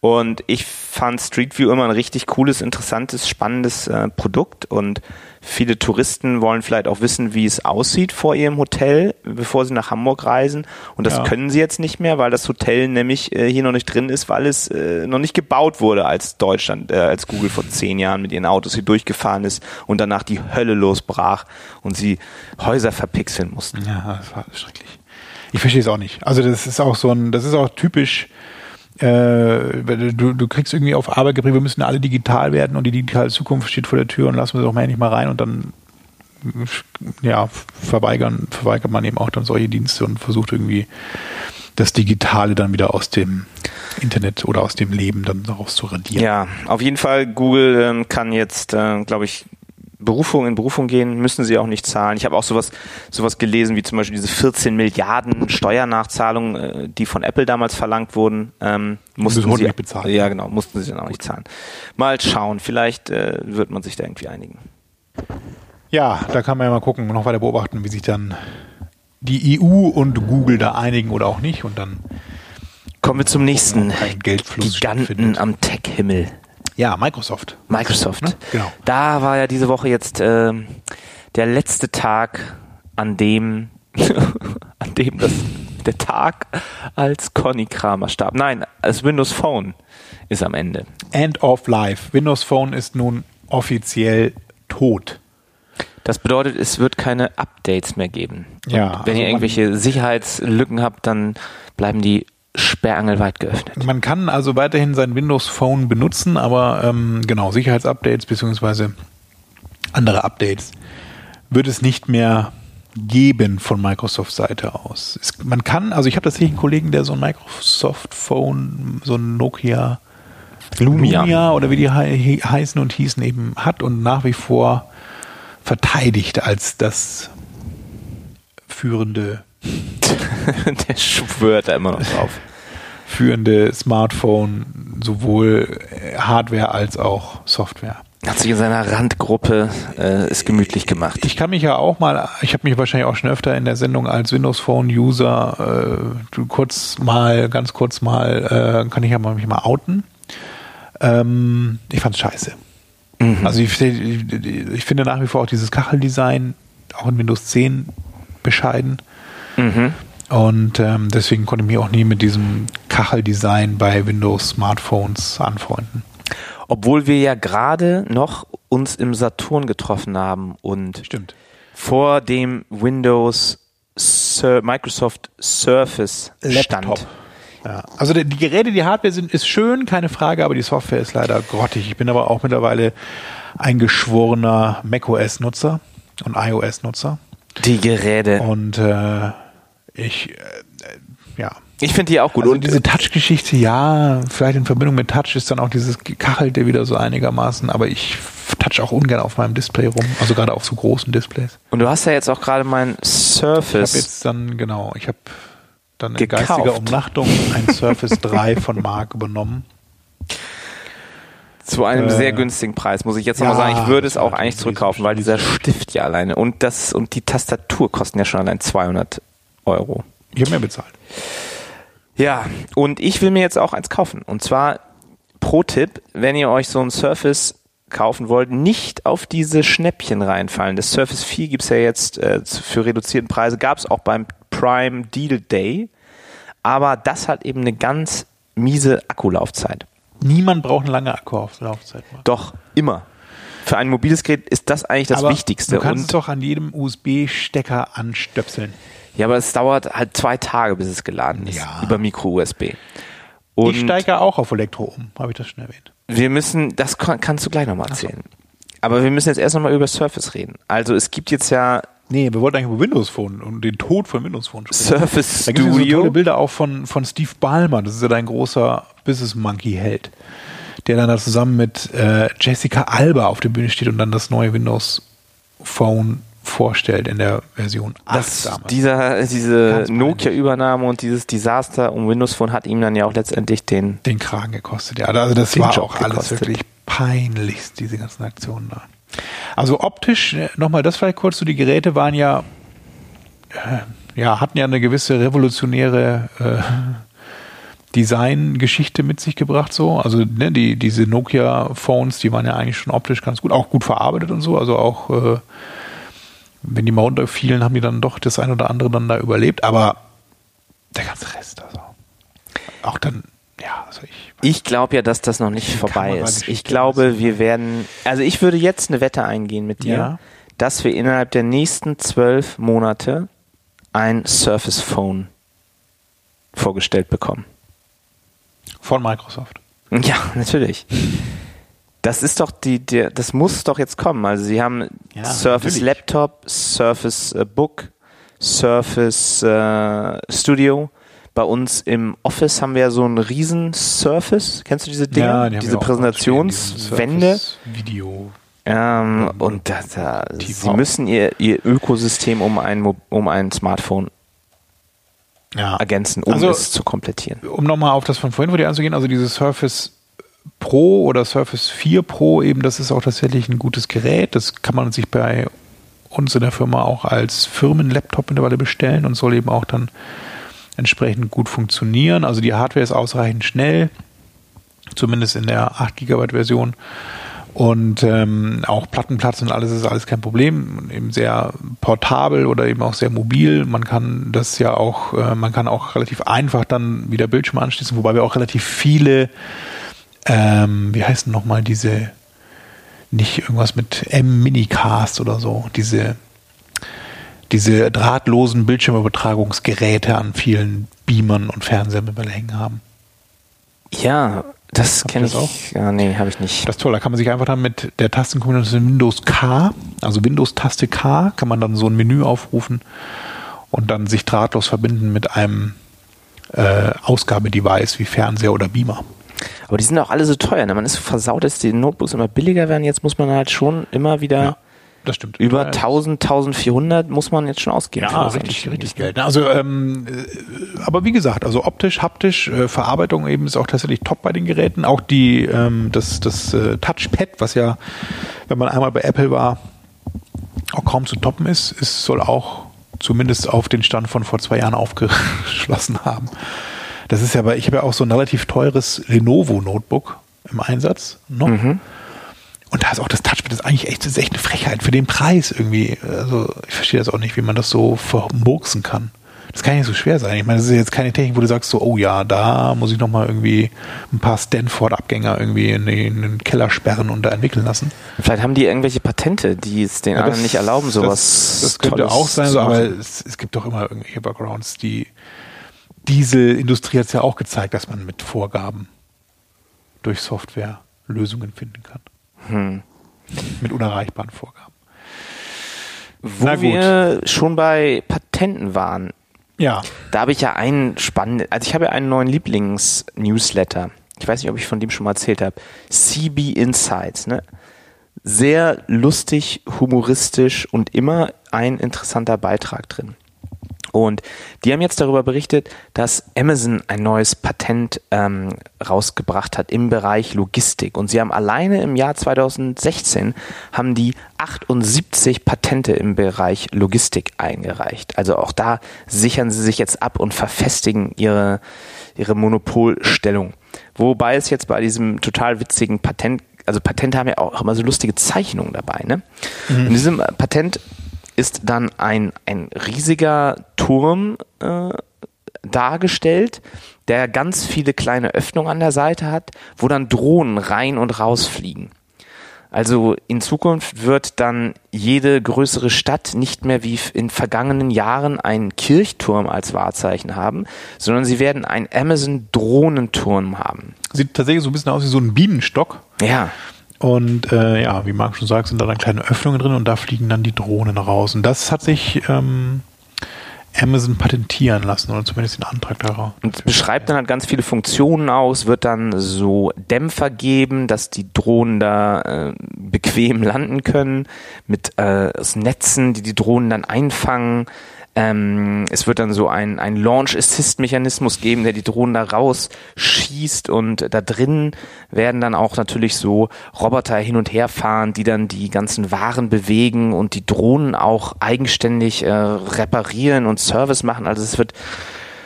Und ich fand Street View immer ein richtig cooles, interessantes, spannendes äh, Produkt und viele Touristen wollen vielleicht auch wissen, wie es aussieht vor ihrem Hotel, bevor sie nach Hamburg reisen. Und das Ja. können sie jetzt nicht mehr, weil das Hotel nämlich äh, hier noch nicht drin ist, weil es äh, noch nicht gebaut wurde, als Deutschland, äh, als Google vor zehn Jahren mit ihren Autos hier durchgefahren ist und danach die Hölle losbrach und sie Häuser verpixeln mussten. Ja, das war schrecklich. Ich verstehe es auch nicht. Also das ist auch so ein, das ist auch typisch, äh, du, du kriegst irgendwie auf Arbeit gebracht, wir müssen alle digital werden und die digitale Zukunft steht vor der Tür und lassen wir sie doch mal endlich mal rein und dann ja, verweigern, verweigert man eben auch dann solche Dienste und versucht irgendwie das Digitale dann wieder aus dem Internet oder aus dem Leben dann daraus zu radieren. Ja, auf jeden Fall, Google ähm, kann jetzt, äh, glaube ich, Berufung in Berufung gehen, müssen sie auch nicht zahlen. Ich habe auch sowas, sowas gelesen, wie zum Beispiel diese 14 Milliarden Steuernachzahlungen, äh, die von Apple damals verlangt wurden, ähm, mussten sie nicht bezahlt. Ja, genau, mussten sie dann auch nicht zahlen. Mal schauen, vielleicht äh, wird man sich da irgendwie einigen. Ja, da kann man ja mal gucken, noch weiter beobachten, wie sich dann die EU und Google da einigen oder auch nicht und dann Kommen wir zum nächsten Giganten am Tech-Himmel. Ja, Microsoft. Microsoft. Ne? Genau. Da war ja diese Woche jetzt ähm, der letzte Tag, an dem, an dem das, der Tag, als Conny Kramer starb. Nein, als Windows Phone ist am Ende. End of Life. Windows Phone ist nun offiziell tot. Das bedeutet, es wird keine Updates mehr geben. Ja, wenn also ihr irgendwelche Sicherheitslücken habt, dann bleiben die sperrangelweit geöffnet. Man kann also weiterhin sein Windows Phone benutzen, aber ähm, genau, Sicherheitsupdates beziehungsweise andere Updates wird es nicht mehr geben von Microsoft Seite aus. Es, man kann, also ich habe tatsächlich einen Kollegen, der so ein Microsoft Phone, so ein Nokia Lumia. oder wie die hei- heißen und hießen eben hat und nach wie vor verteidigt als das führende der schwört da immer noch drauf. Führende Smartphone, sowohl äh, Hardware als auch Software. Hat sich in seiner Randgruppe äh, es gemütlich gemacht. Ich kann mich ja auch mal, ich habe mich wahrscheinlich auch schon öfter in der Sendung als Windows Phone User äh, kurz mal, ganz kurz mal, äh, kann ich ja mal mich mal outen. Ähm, ich fand's scheiße. Also ich, ich, ich finde nach wie vor auch dieses Kacheldesign, auch in Windows 10 bescheiden. Mhm. Und ähm, deswegen konnte ich mich auch nie mit diesem Kacheldesign bei Windows Smartphones anfreunden. Obwohl wir ja gerade noch uns im Saturn getroffen haben und Stimmt. vor dem Windows Sur Microsoft Surface stand. Ja. Also die, die Geräte, die Hardware sind, ist schön, keine Frage, aber die Software ist leider grottig. Ich bin aber auch mittlerweile ein geschworener macOS-Nutzer und iOS-Nutzer. Die Geräte. Und äh, ich, äh, äh, ja. Ich finde die auch gut. Also und diese Touch-Geschichte, ja, vielleicht in Verbindung mit Touch ist dann auch dieses Gekachelte wieder so einigermaßen, aber ich touch auch ungern auf meinem Display rum, also gerade auf so großen Displays. Und du hast ja jetzt auch gerade mein Ich habe Surface. jetzt dann, genau, ich habe dann in Gekauft. geistiger Umnachtung ein Surface 3 von Mark übernommen. zu einem Äh, sehr günstigen Preis, muss ich jetzt ja, nochmal sagen. Ich würde es auch eigentlich zurückkaufen, weil dieser Stift ja alleine und das und die Tastatur kosten ja schon allein 200 Euro. Ich habe mehr bezahlt. Ja, und ich will mir jetzt auch eins kaufen. Und zwar Pro-Tipp, wenn ihr euch so ein Surface kaufen wollt, nicht auf diese Schnäppchen reinfallen. Das Surface 4 gibt's ja jetzt äh, für reduzierten Preise, gab's auch beim Prime Deal Day. Aber das hat eben eine ganz miese Akkulaufzeit. Niemand braucht eine lange Akkulaufzeit. Doch, immer. für ein mobiles Gerät ist das eigentlich das Aber Wichtigste. Du kannst es Und, doch an jedem USB-Stecker anstöpseln. Ja, aber es dauert halt zwei Tage, bis es geladen ist. Ja. Über Micro-USB. Ich steige ja auch auf Elektro um, habe ich das schon erwähnt. wir müssen, das kann, kannst du gleich nochmal erzählen. Aber wir müssen jetzt erst nochmal über Surface reden. Also es gibt jetzt ja Nee, wir wollten eigentlich über Windows Phone und den Tod von Windows Phone sprechen. Surface Da gibt es so tolle Studio. Bilder auch von, von Steve Ballmer, das ist ja dein großer Business Monkey-Held, der dann da zusammen mit äh, Jessica Alba auf der Bühne steht und dann das neue Windows Phone vorstellt in der Version 8 Das, damals. dieser, diese. Nokia-Übernahme und dieses Desaster um Windows Phone hat ihm dann ja auch letztendlich den den Kragen gekostet. Ja, also das war Job auch alles gekostet. wirklich peinlichst, diese ganzen Aktionen da. Also optisch, äh, nochmal das vielleicht kurz, so die Geräte waren ja, äh, ja, hatten ja eine gewisse revolutionäre äh, Designgeschichte mit sich gebracht, so. Also ne, die, diese Nokia-Phones, die waren ja eigentlich schon optisch ganz gut, auch gut verarbeitet und so. Also auch äh, wenn die mal runterfielen, haben die dann doch das ein oder andere dann da überlebt. Aber der ganze Rest, also auch dann, ja, also ich Ich glaube ja, dass das noch nicht vorbei ist. Ich glaube, wir werden, also ich würde jetzt eine Wette eingehen mit dir, Ja. dass wir innerhalb der nächsten zwölf Monate ein Surface Phone vorgestellt bekommen. von Microsoft. Ja, natürlich. Das ist doch die, der, das muss doch jetzt kommen. Also sie haben Ja, Surface natürlich. Laptop, Surface äh, Book, Surface äh, Studio. Bei uns im Office haben wir ja so einen riesen Surface. Kennst du diese Dinge? die haben diese Präsentationswände. Video. Ähm, und da, da, sie müssen ihr, ihr Ökosystem um ein, um ein Smartphone Ja. ergänzen, um Also- es zu komplettieren. Um nochmal auf das von vorhin vor dir anzugehen, also dieses Surface Pro oder Surface 4 Pro eben, das ist auch tatsächlich ein gutes Gerät. Das kann man sich bei uns in der Firma auch als Firmenlaptop mittlerweile bestellen und soll eben auch dann entsprechend gut funktionieren. Also die Hardware ist ausreichend schnell, zumindest in der 8 GB Version. Und ähm, auch Plattenplatz und alles ist alles kein Problem. Eben sehr portabel oder eben auch sehr mobil. Man kann das ja auch, äh, man kann auch relativ einfach dann wieder Bildschirme anschließen, wobei wir auch relativ viele, ähm, wie heißen nochmal diese, nicht irgendwas mit M-Minicast oder so, diese, diese drahtlosen Bildschirmübertragungsgeräte an vielen Beamern und Fernsehern hängen haben. Ja, das kenne ich. auch? Ja, nee, habe ich nicht. Das ist toll, da kann man sich einfach dann mit der Tastenkombination Windows K, also Windows-Taste K, kann man dann so ein Menü aufrufen und dann sich drahtlos verbinden mit einem äh, Ausgabedevice wie Fernseher oder Beamer. Aber die sind auch alle so teuer. Ne? Man ist so versaut, dass die Notebooks immer billiger werden. Jetzt muss man halt schon immer wieder Ja, das stimmt. über Ja, 1000, 1400 muss man jetzt schon ausgeben. Ja, richtig, richtig? Geld. Also, ähm, äh, aber wie gesagt, also optisch, haptisch, äh, Verarbeitung eben ist auch tatsächlich top bei den Geräten. Auch die, ähm, das, das äh, Touchpad, was ja, wenn man einmal bei Apple war, auch kaum zu toppen ist, ist soll auch zumindest auf den Stand von vor zwei Jahren aufgeschlossen haben. Das ist ja, bei, ich habe ja auch so ein relativ teures Lenovo Notebook im Einsatz noch. Mhm. Und da ist auch das Touchpad, das ist eigentlich echt, das ist echt eine Frechheit für den Preis irgendwie. Also ich verstehe das auch nicht, wie man das so vermurksen kann. Das kann ja nicht so schwer sein. Ich meine, das ist jetzt keine Technik, wo du sagst so, oh ja, da muss ich nochmal irgendwie ein paar Stanford-Abgänger irgendwie in den, Keller sperren und da entwickeln lassen. Vielleicht haben die irgendwelche Patente, die es den anderen nicht erlauben, sowas. Das, das könnte auch sein, so, aber es, es gibt doch immer irgendwelche Backgrounds. Die Dieselindustrie hat es ja auch gezeigt, dass man mit Vorgaben durch Software Lösungen finden kann. Hm. Mit unerreichbaren Vorgaben. Wo wir schon bei Patenten waren, Ja. da habe ich ja einen spannenden, also ich habe ja einen neuen Lieblings-Newsletter. Ich weiß nicht, ob ich von dem schon mal erzählt habe. CB Insights, ne? Sehr lustig, humoristisch und immer ein interessanter Beitrag drin. Und die haben jetzt darüber berichtet, dass Amazon ein neues Patent ähm, rausgebracht hat im Bereich Logistik. Und sie haben alleine im Jahr 2016 haben die 78 Patente im Bereich Logistik eingereicht. Also auch da sichern sie sich jetzt ab und verfestigen ihre, ihre Monopolstellung. Wobei es jetzt bei diesem total witzigen Patent, also Patente haben ja auch immer so lustige Zeichnungen dabei. Ne? In diesem Patent ist dann ein, ein riesiger Turm äh, dargestellt, der ganz viele kleine Öffnungen an der Seite hat, wo dann Drohnen rein und rausfliegen. Also in Zukunft wird dann jede größere Stadt nicht mehr wie in vergangenen Jahren einen Kirchturm als Wahrzeichen haben, sondern sie werden einen Amazon-Drohnenturm haben. Sieht tatsächlich so ein bisschen aus wie so ein Bienenstock. Ja. Und äh, ja, wie Marc schon sagt, sind da dann kleine Öffnungen drin und da fliegen dann die Drohnen raus. Und das hat sich ähm, Amazon patentieren lassen oder zumindest den Antrag darauf. Und beschreibt dann halt ganz viele Funktionen aus, wird dann so Dämpfer geben, dass die Drohnen da äh, bequem landen können, mit äh, Netzen, die die Drohnen dann einfangen. Ähm, es wird dann so ein, ein Launch-Assist-Mechanismus geben, der die Drohnen da rausschießt und da drin werden dann auch natürlich so Roboter hin und her fahren, die dann die ganzen Waren bewegen und die Drohnen auch eigenständig äh, reparieren und Service machen. Also es wird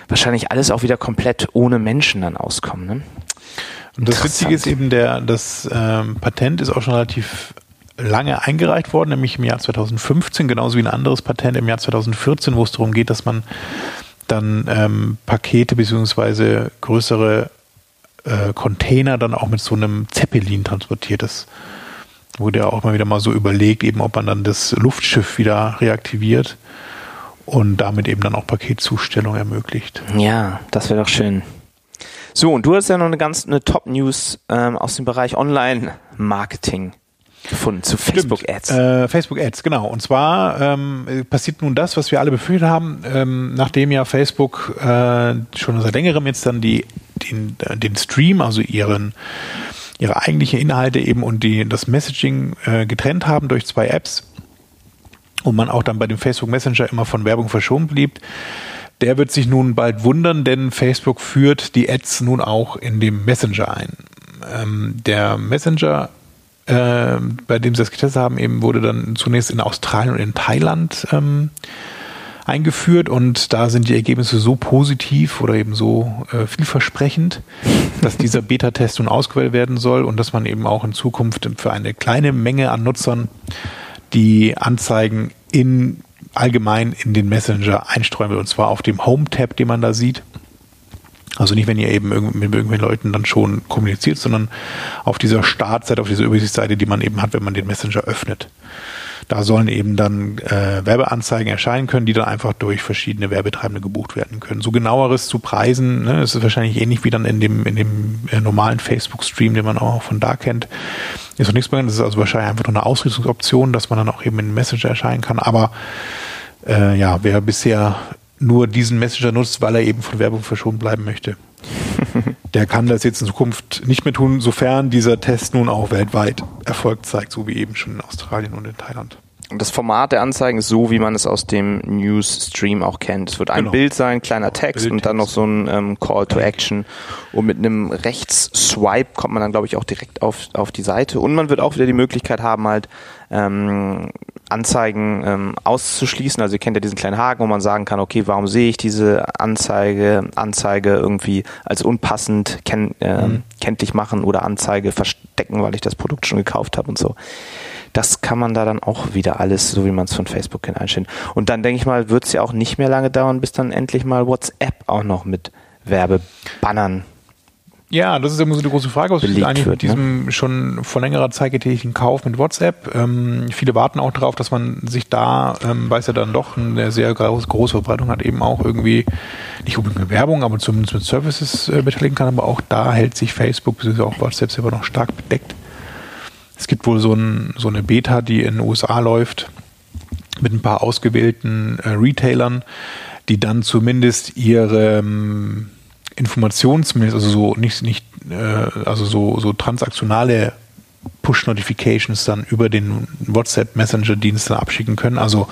wahrscheinlich alles auch wieder komplett ohne Menschen dann auskommen. Ne? Und das Witzige ist eben, der, das ähm, Patent ist auch schon relativ lange eingereicht worden, nämlich im Jahr 2015, genauso wie ein anderes Patent im Jahr 2014, wo es darum geht, dass man dann ähm, Pakete beziehungsweise größere äh, Container dann auch mit so einem Zeppelin transportiert. Das wurde ja auch mal wieder mal so überlegt, eben ob man dann das Luftschiff wieder reaktiviert und damit eben dann auch Paketzustellung ermöglicht. Ja, das wäre doch schön. So, und du hast ja noch eine ganz eine Top-News ähm, aus dem Bereich Online-Marketing gefunden zu Facebook-Ads. Äh, Facebook-Ads, genau. Und zwar ähm, passiert nun das, was wir alle befürchtet haben, ähm, nachdem ja Facebook äh, schon seit längerem jetzt dann die, den, den Stream, also ihren ihre eigentlichen Inhalte eben und die, das Messaging äh, getrennt haben durch zwei Apps und man auch dann bei dem Facebook Messenger immer von Werbung verschont blieb. Der wird sich nun bald wundern, denn Facebook führt die Ads nun auch in dem Messenger ein. Ähm, der Messenger äh, bei dem sie das getestet haben, eben wurde dann zunächst in Australien und in Thailand ähm, eingeführt und da sind die Ergebnisse so positiv oder eben so äh, vielversprechend, dass dieser Beta-Test nun ausgewählt werden soll und dass man eben auch in Zukunft für eine kleine Menge an Nutzern die Anzeigen in allgemein in den Messenger einstreuen will und zwar auf dem Home-Tab, den man da sieht. Also nicht, wenn ihr eben mit irgendwelchen Leuten dann schon kommuniziert, sondern auf dieser Startseite, auf dieser Übersichtsseite, die man eben hat, wenn man den Messenger öffnet. Da sollen eben dann äh, Werbeanzeigen erscheinen können, die dann einfach durch verschiedene Werbetreibende gebucht werden können. So genaueres zu Preisen, ne, ist wahrscheinlich ähnlich wie dann in dem, in dem äh, normalen Facebook-Stream, den man auch von da kennt. Ist noch nichts mehr. Das ist also wahrscheinlich einfach nur eine Ausrüstungsoption, dass man dann auch eben in den Messenger erscheinen kann. Aber äh, ja, wer bisher nur diesen Messenger nutzt, weil er eben von Werbung verschont bleiben möchte. Der kann das jetzt in Zukunft nicht mehr tun, sofern dieser Test nun auch weltweit Erfolg zeigt, so wie eben schon in Australien und in Thailand. Das Format der Anzeigen ist so, wie man es aus dem Newsstream auch kennt. Es wird ein genau. Bild sein, kleiner Text Bild und dann noch so ein ähm, Call to Action. Und mit einem Rechts-Swipe kommt man dann, glaube ich, auch direkt auf, auf die Seite. Und man wird auch wieder die Möglichkeit haben, halt ähm, Anzeigen ähm, auszuschließen. Also ihr kennt ja diesen kleinen Haken, wo man sagen kann, okay, warum sehe ich diese Anzeige, Anzeige irgendwie als unpassend kenn, äh, mhm. kenntlich machen oder Anzeige verstecken, weil ich das Produkt schon gekauft habe und so. Das kann man da dann auch wieder alles, so wie man es von Facebook kennt, einstellen. Und dann denke ich mal, wird es ja auch nicht mehr lange dauern, bis dann endlich mal WhatsApp auch noch mit Werbebannern ja, das ist immer so die große Frage, was ist eigentlich mit ne? diesem ne? schon vor längerer Zeit getätigten Kauf mit WhatsApp. Ähm, viele warten auch darauf, dass man sich da, ähm, weil es ja dann doch eine sehr groß, große Verbreitung hat, eben auch irgendwie nicht unbedingt mit Werbung, aber zumindest mit Services äh, beteiligen kann. Aber auch da hält sich Facebook bzw. auch WhatsApp selber noch stark bedeckt. Es gibt wohl so, ein, so eine Beta, die in den USA läuft, mit ein paar ausgewählten äh, Retailern, die dann zumindest ihre ähm, Informationen also so nicht, nicht äh, also so, so transaktionale Push-Notifications dann über den WhatsApp-Messenger-Dienst dann abschicken können. Also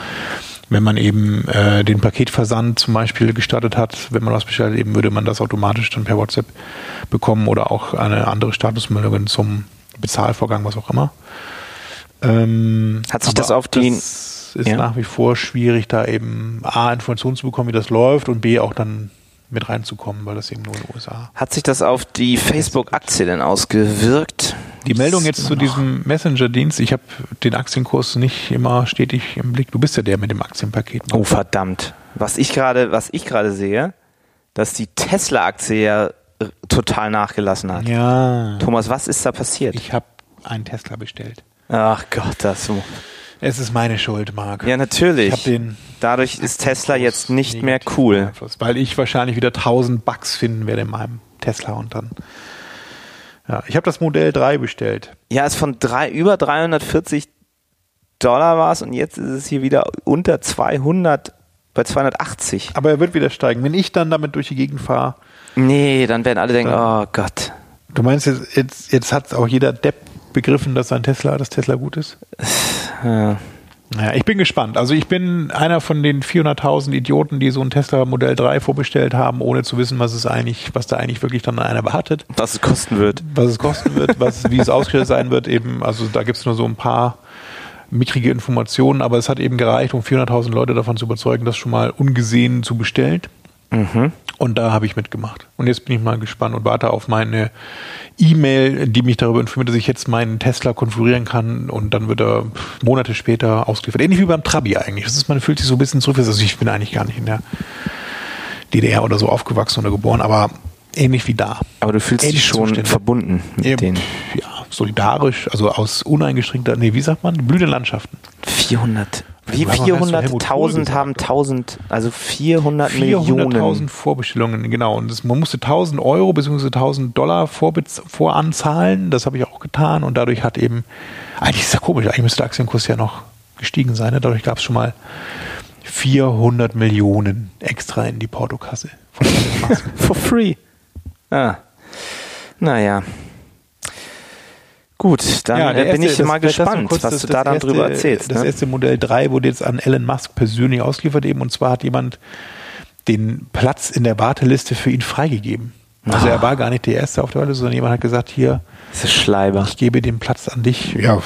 wenn man eben äh, den Paketversand zum Beispiel gestartet hat, wenn man was bestellt, eben würde man das automatisch dann per WhatsApp bekommen oder auch eine andere Statusmeldung zum Bezahlvorgang, was auch immer. Ähm, Hat sich das auf die das ist ja. nach wie vor schwierig, da eben A, Informationen zu bekommen, wie das läuft und B, auch dann mit reinzukommen, weil das eben nur in den USA. Hat sich das auf die Facebook-Aktie denn ausgewirkt? Die Meldung jetzt zu diesem Messenger-Dienst, ich habe den Aktienkurs nicht immer stetig im Blick. Du bist ja der mit dem Aktienpaket. Oh verdammt. Was ich gerade, was ich gerade sehe, dass die Tesla-Aktie ja total nachgelassen hat. Ja. Thomas, was ist da passiert? Ich habe einen Tesla bestellt. Ach Gott, das. Es ist meine Schuld, Marc. Ja, natürlich. Ich hab den Dadurch ist Tesla jetzt nicht mehr cool. Einfluss, weil ich wahrscheinlich wieder 1000 Bugs finden werde in meinem Tesla und dann. Ja, ich habe das Modell 3 bestellt. Ja, es von drei, über 340 Dollar war es und jetzt ist es hier wieder unter 200, bei 280. Aber er wird wieder steigen. Wenn ich dann damit durch die Gegend fahre. Nee, dann werden alle denken, oh Gott. Du meinst, jetzt, jetzt, jetzt hat auch jeder Depp begriffen, dass sein Tesla, das Tesla gut ist? Ja. Naja, ich bin gespannt. Also ich bin einer von den 400.000 Idioten, die so ein Tesla Modell 3 vorbestellt haben, ohne zu wissen, was es eigentlich, was da eigentlich wirklich dann einer wartet. Was es kosten wird. Was es kosten wird, was, wie es ausgestellt sein wird eben. Also da gibt es nur so ein paar mickrige Informationen, aber es hat eben gereicht, um 400.000 Leute davon zu überzeugen, das schon mal ungesehen zu bestellen. Und da habe ich mitgemacht. Und jetzt bin ich mal gespannt und warte auf meine E-Mail, die mich darüber informiert, dass ich jetzt meinen Tesla konfigurieren kann und dann wird er Monate später ausgeliefert. Ähnlich wie beim Trabi eigentlich. Das ist, man fühlt sich so ein bisschen zurück. Also ich bin eigentlich gar nicht in der DDR oder so aufgewachsen oder geboren, aber ähnlich wie da. Aber du fühlst dich Ähnliche schon Zustände. verbunden mit Ja, denen. ja, solidarisch, also aus uneingeschränkter, nee, wie sagt man? Blühende Landschaften. 400. Wie Du hast doch Helmut Kohl 400.000 gesagt, haben 1000, also 400 400.000 Millionen. Vorbestellungen, genau. Und das, man musste 1000 Euro bzw. 1000 Dollar vorbez- voranzahlen. Das habe ich auch getan. Und dadurch hat eben, eigentlich ist ja komisch, eigentlich müsste der Aktienkurs ja noch gestiegen sein. Ne? Dadurch gab es schon mal 400 Millionen extra in die Portokasse. For free. Ah. Naja. Gut, dann Ja, äh, der bin erste- ich mal das- vielleicht gespannt, kurz was das- du da dann erste, drüber erzählst. Das ne? erste Modell 3 wurde jetzt an Elon Musk persönlich ausgeliefert eben und zwar hat jemand den Platz in der Warteliste für ihn freigegeben. Also Ah. er war gar nicht der Erste auf der Warteliste, sondern jemand hat gesagt, hier, Das ist Schleiber. ich gebe den Platz an dich. Ja,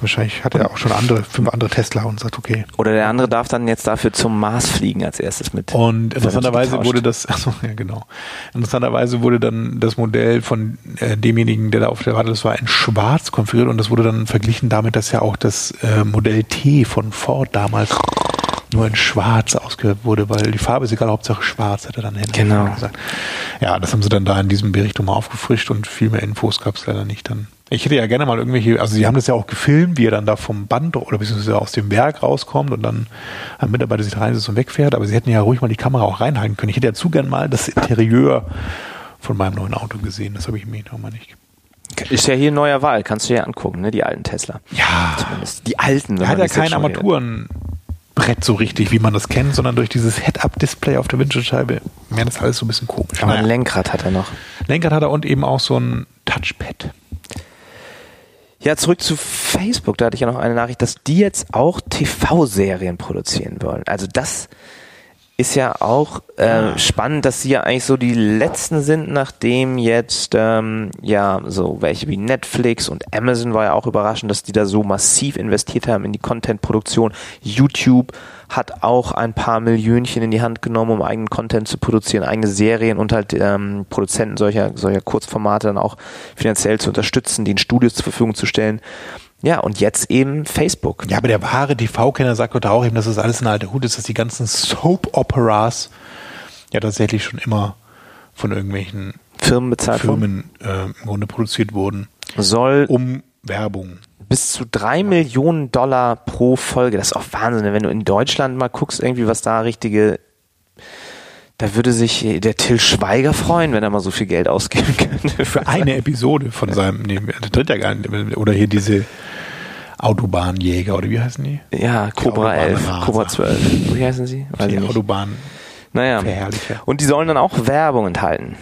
wahrscheinlich hat er auch schon andere, fünf andere Tesla und sagt, okay. Oder der andere darf dann jetzt dafür zum Mars fliegen als erstes mit. Und interessanterweise wurde das, also ja genau, interessanterweise wurde dann das Modell von äh, demjenigen, der da auf der Warteliste war, in Schwarz konfiguriert und das wurde dann verglichen damit, dass ja auch das äh, Modell T von Ford damals nur in Schwarz ausgehört wurde, weil die Farbe ist egal, Hauptsache Schwarz, hat er dann Henry Genau. gesagt. Ja, das haben sie dann da in diesem Bericht nochmal aufgefrischt und viel mehr Infos gab es leider nicht dann. Ich hätte ja gerne mal irgendwelche, also sie haben das ja auch gefilmt, wie er dann da vom Band oder beziehungsweise aus dem Werk rauskommt und dann ein Mitarbeiter sich reinsetzt und wegfährt, aber sie hätten ja ruhig mal die Kamera auch reinhalten können. Ich hätte ja zu gern mal das Interieur von meinem neuen Auto gesehen. Das habe ich mir noch mal nicht. Ist ja hier neuer Wahl, kannst du dir angucken, ne? Die alten Tesla. Ja, Zumindest. Die alten. er hat ja das jetzt Armaturenbrett so richtig, wie man das kennt, sondern durch dieses Head-Up-Display auf der Windschutzscheibe. Ja, das ist alles so ein bisschen komisch. Aber ein Naja. Lenkrad hat er noch. Lenkrad hat er und eben auch so ein Touchpad. Ja, zurück zu Facebook. Da hatte ich ja noch eine Nachricht, dass die jetzt auch TV-Serien produzieren wollen. Also das ist ja auch äh, spannend, dass sie ja eigentlich so die letzten sind, nachdem jetzt ähm, ja so welche wie Netflix und Amazon war ja auch überraschend, dass die da so massiv investiert haben in die Content-Produktion. YouTube hat auch ein paar Millionchen in die Hand genommen, um eigenen Content zu produzieren, eigene Serien und halt ähm, Produzenten solcher, solcher Kurzformate dann auch finanziell zu unterstützen, die in Studios zur Verfügung zu stellen. Ja, und jetzt eben Facebook. Ja, aber der wahre TV-Kenner sagt doch auch eben, dass das alles ein alter Hut ist, dass die ganzen Soap-Operas ja tatsächlich schon immer von irgendwelchen Firmen bezahlt. Firmen äh, im Grunde produziert wurden, soll um Werbung. bis zu drei Millionen Dollar pro Folge. Das ist auch Wahnsinn. Wenn du in Deutschland mal guckst, irgendwie, was da richtige, da würde sich der Till Schweiger freuen, wenn er mal so viel Geld ausgeben könnte. Für eine Episode von seinem, nee, der tritt ja gar nicht, oder hier diese Autobahnjäger, oder wie heißen die? Ja, Cobra Die 11, Autobahnraser. Cobra 12. Wie heißen sie? Weiß Die. Autobahn. Naja. Und die sollen dann auch Werbung enthalten.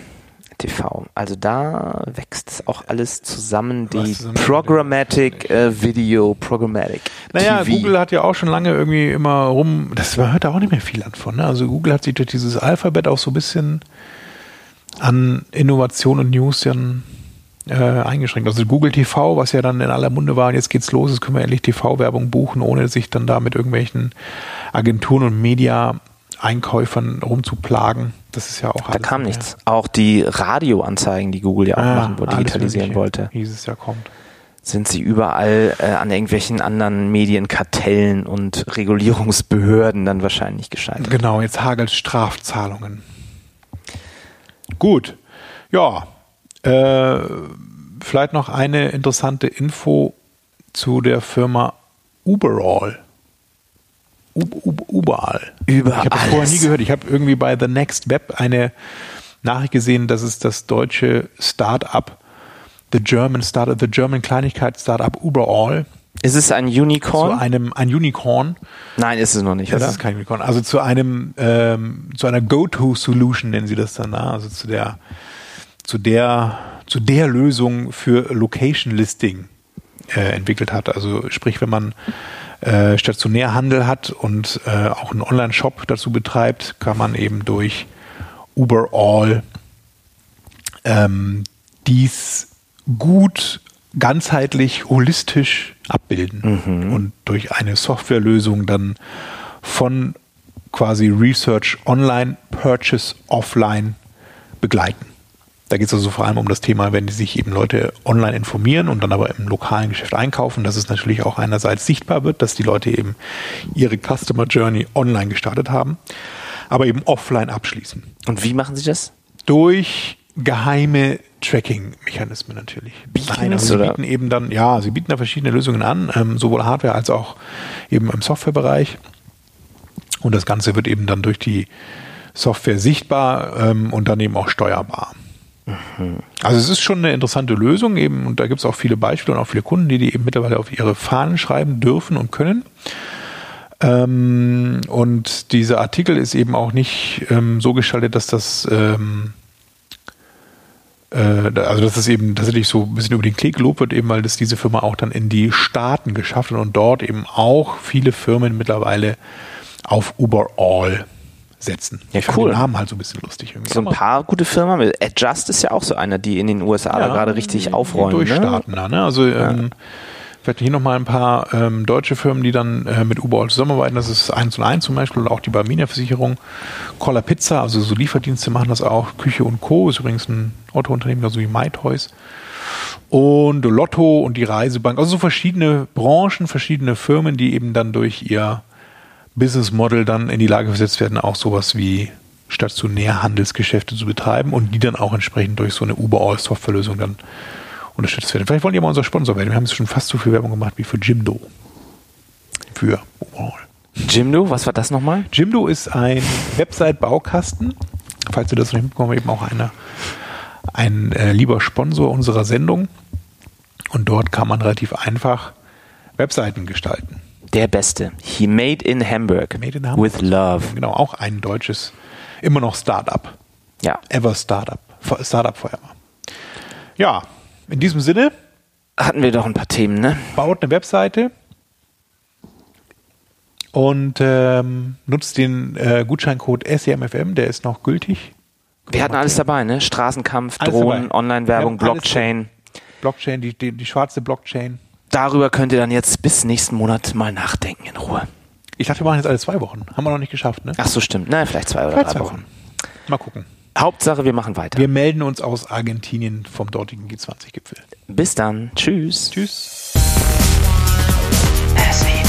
TV. Also da wächst es auch alles zusammen, die zusammen? Programmatic äh, Video, Programmatic. Naja, TV. Google hat ja auch schon lange irgendwie immer rum, das hört da auch nicht mehr viel an von. Ne? Also Google hat sich durch dieses Alphabet auch so ein bisschen an Innovation und News dann äh, eingeschränkt. Also Google TV, was ja dann in aller Munde war, jetzt geht's los, jetzt können wir endlich TV-Werbung buchen, ohne sich dann da mit irgendwelchen Agenturen und Media-Einkäufern rumzuplagen. Das ist ja auch Da kam mehr. nichts. Auch die Radioanzeigen, die Google ja auch Ah, machen, alles digitalisieren wollte, Hieß es ja kommt. sind sie überall äh, an irgendwelchen anderen Medienkartellen und Regulierungsbehörden dann wahrscheinlich gescheitert. Genau, jetzt hagelt Strafzahlungen. Gut. Ja. Äh, vielleicht noch eine interessante Info zu der Firma Uberall. Überall. Über Ich habe das vorher nie gehört. Ich habe irgendwie bei The Next Web eine Nachricht gesehen, dass es das deutsche Start-up, the German Startup, the German Kleinigkeit Startup Uberall Ist es ein zu Unicorn? einem ein Unicorn. Nein, ist es noch nicht, Das oder? ist kein Unicorn. Also zu einem ähm, zu einer Go-to-Solution nennen sie das dann. na? Also zu der zu der zu der Lösung für Location Listing äh, entwickelt hat. Also sprich, wenn man äh, Stationärhandel hat und äh, auch einen Online-Shop dazu betreibt, kann man eben durch Uberall ähm, dies gut ganzheitlich, holistisch abbilden und durch eine Softwarelösung dann von quasi Research online, Purchase offline begleiten. Da geht es also vor allem um das Thema, wenn sich eben Leute online informieren und dann aber im lokalen Geschäft einkaufen, dass es natürlich auch einerseits sichtbar wird, dass die Leute eben ihre Customer Journey online gestartet haben, aber eben offline abschließen. Und wie machen Sie das? Durch geheime Tracking-Mechanismen natürlich. Beacons Nein, also sie oder? bieten eben dann, ja, sie bieten da verschiedene Lösungen an, ähm, sowohl Hardware als auch eben im Softwarebereich. Und das Ganze wird eben dann durch die Software sichtbar ähm, und dann eben auch steuerbar. Also es ist schon eine interessante Lösung eben und da gibt es auch viele Beispiele und auch viele Kunden, die die eben mittlerweile auf ihre Fahnen schreiben dürfen und können. Ähm, und dieser Artikel ist eben auch nicht ähm, so gestaltet, dass das ähm, äh, also dass es eben tatsächlich so ein bisschen über den Klick gelobt wird, eben weil das diese Firma auch dann in die Staaten geschafft hat und dort eben auch viele Firmen mittlerweile auf Uberall setzen. Ja, ich cool. den Namen halt so ein bisschen lustig. Irgendwie. So ein paar gute Firmen. Adjust ist ja auch so einer, die in den USA da gerade richtig aufräumen. Ne? Durchstarten da, ne? Also ähm, vielleicht hier nochmal ein paar ähm, deutsche Firmen, die dann äh, mit Uberall zusammenarbeiten. Das ist 1 und 1 zum Beispiel oder auch die Barmenia Versicherung. Cola Pizza, also so Lieferdienste machen das auch. Küche und Co. ist übrigens ein Autounternehmen, genauso wie MyToys. Und Lotto und die Reisebank. Also so verschiedene Branchen, verschiedene Firmen, die eben dann durch ihr Business Model dann in die Lage versetzt werden, auch sowas wie Stationärhandelsgeschäfte zu betreiben und die dann auch entsprechend durch so eine Uberall Softwarelösung dann unterstützt werden. Vielleicht wollen die mal unser Sponsor werden. Wir haben jetzt schon fast so viel Werbung gemacht wie für Jimdo. Für Uberall. Jimdo, was war das nochmal? Jimdo ist ein Website-Baukasten. Falls ihr das noch nicht mitbekommen, eben auch eine, ein äh, lieber Sponsor unserer Sendung. Und dort kann man relativ einfach Webseiten gestalten. Der Beste. He made in Hamburg. Made in Hamburg. With love. Genau, auch ein deutsches, immer noch Startup. Ja. Ever Startup. Startup forever. Ja, in diesem Sinne, Hatten wir doch ein paar Themen, ne? baut eine Webseite und ähm, nutzt den äh, Gutscheincode SEMFM, der ist noch gültig. Wir hatten alles dabei, ne? Straßenkampf, Alles Drohnen. Online-Werbung, Blockchain. Blockchain, die, die, die schwarze Blockchain darüber könnt ihr dann jetzt bis nächsten Monat mal nachdenken in Ruhe. Ich dachte, wir machen jetzt alle zwei Wochen. Haben wir noch nicht geschafft, ne? Ach so, stimmt. Na, vielleicht zwei vielleicht oder drei Wochen. Wochen. Mal gucken. Hauptsache, wir machen weiter. Wir melden uns aus Argentinien vom dortigen G20-Gipfel. Bis dann. Tschüss. Tschüss. SEM,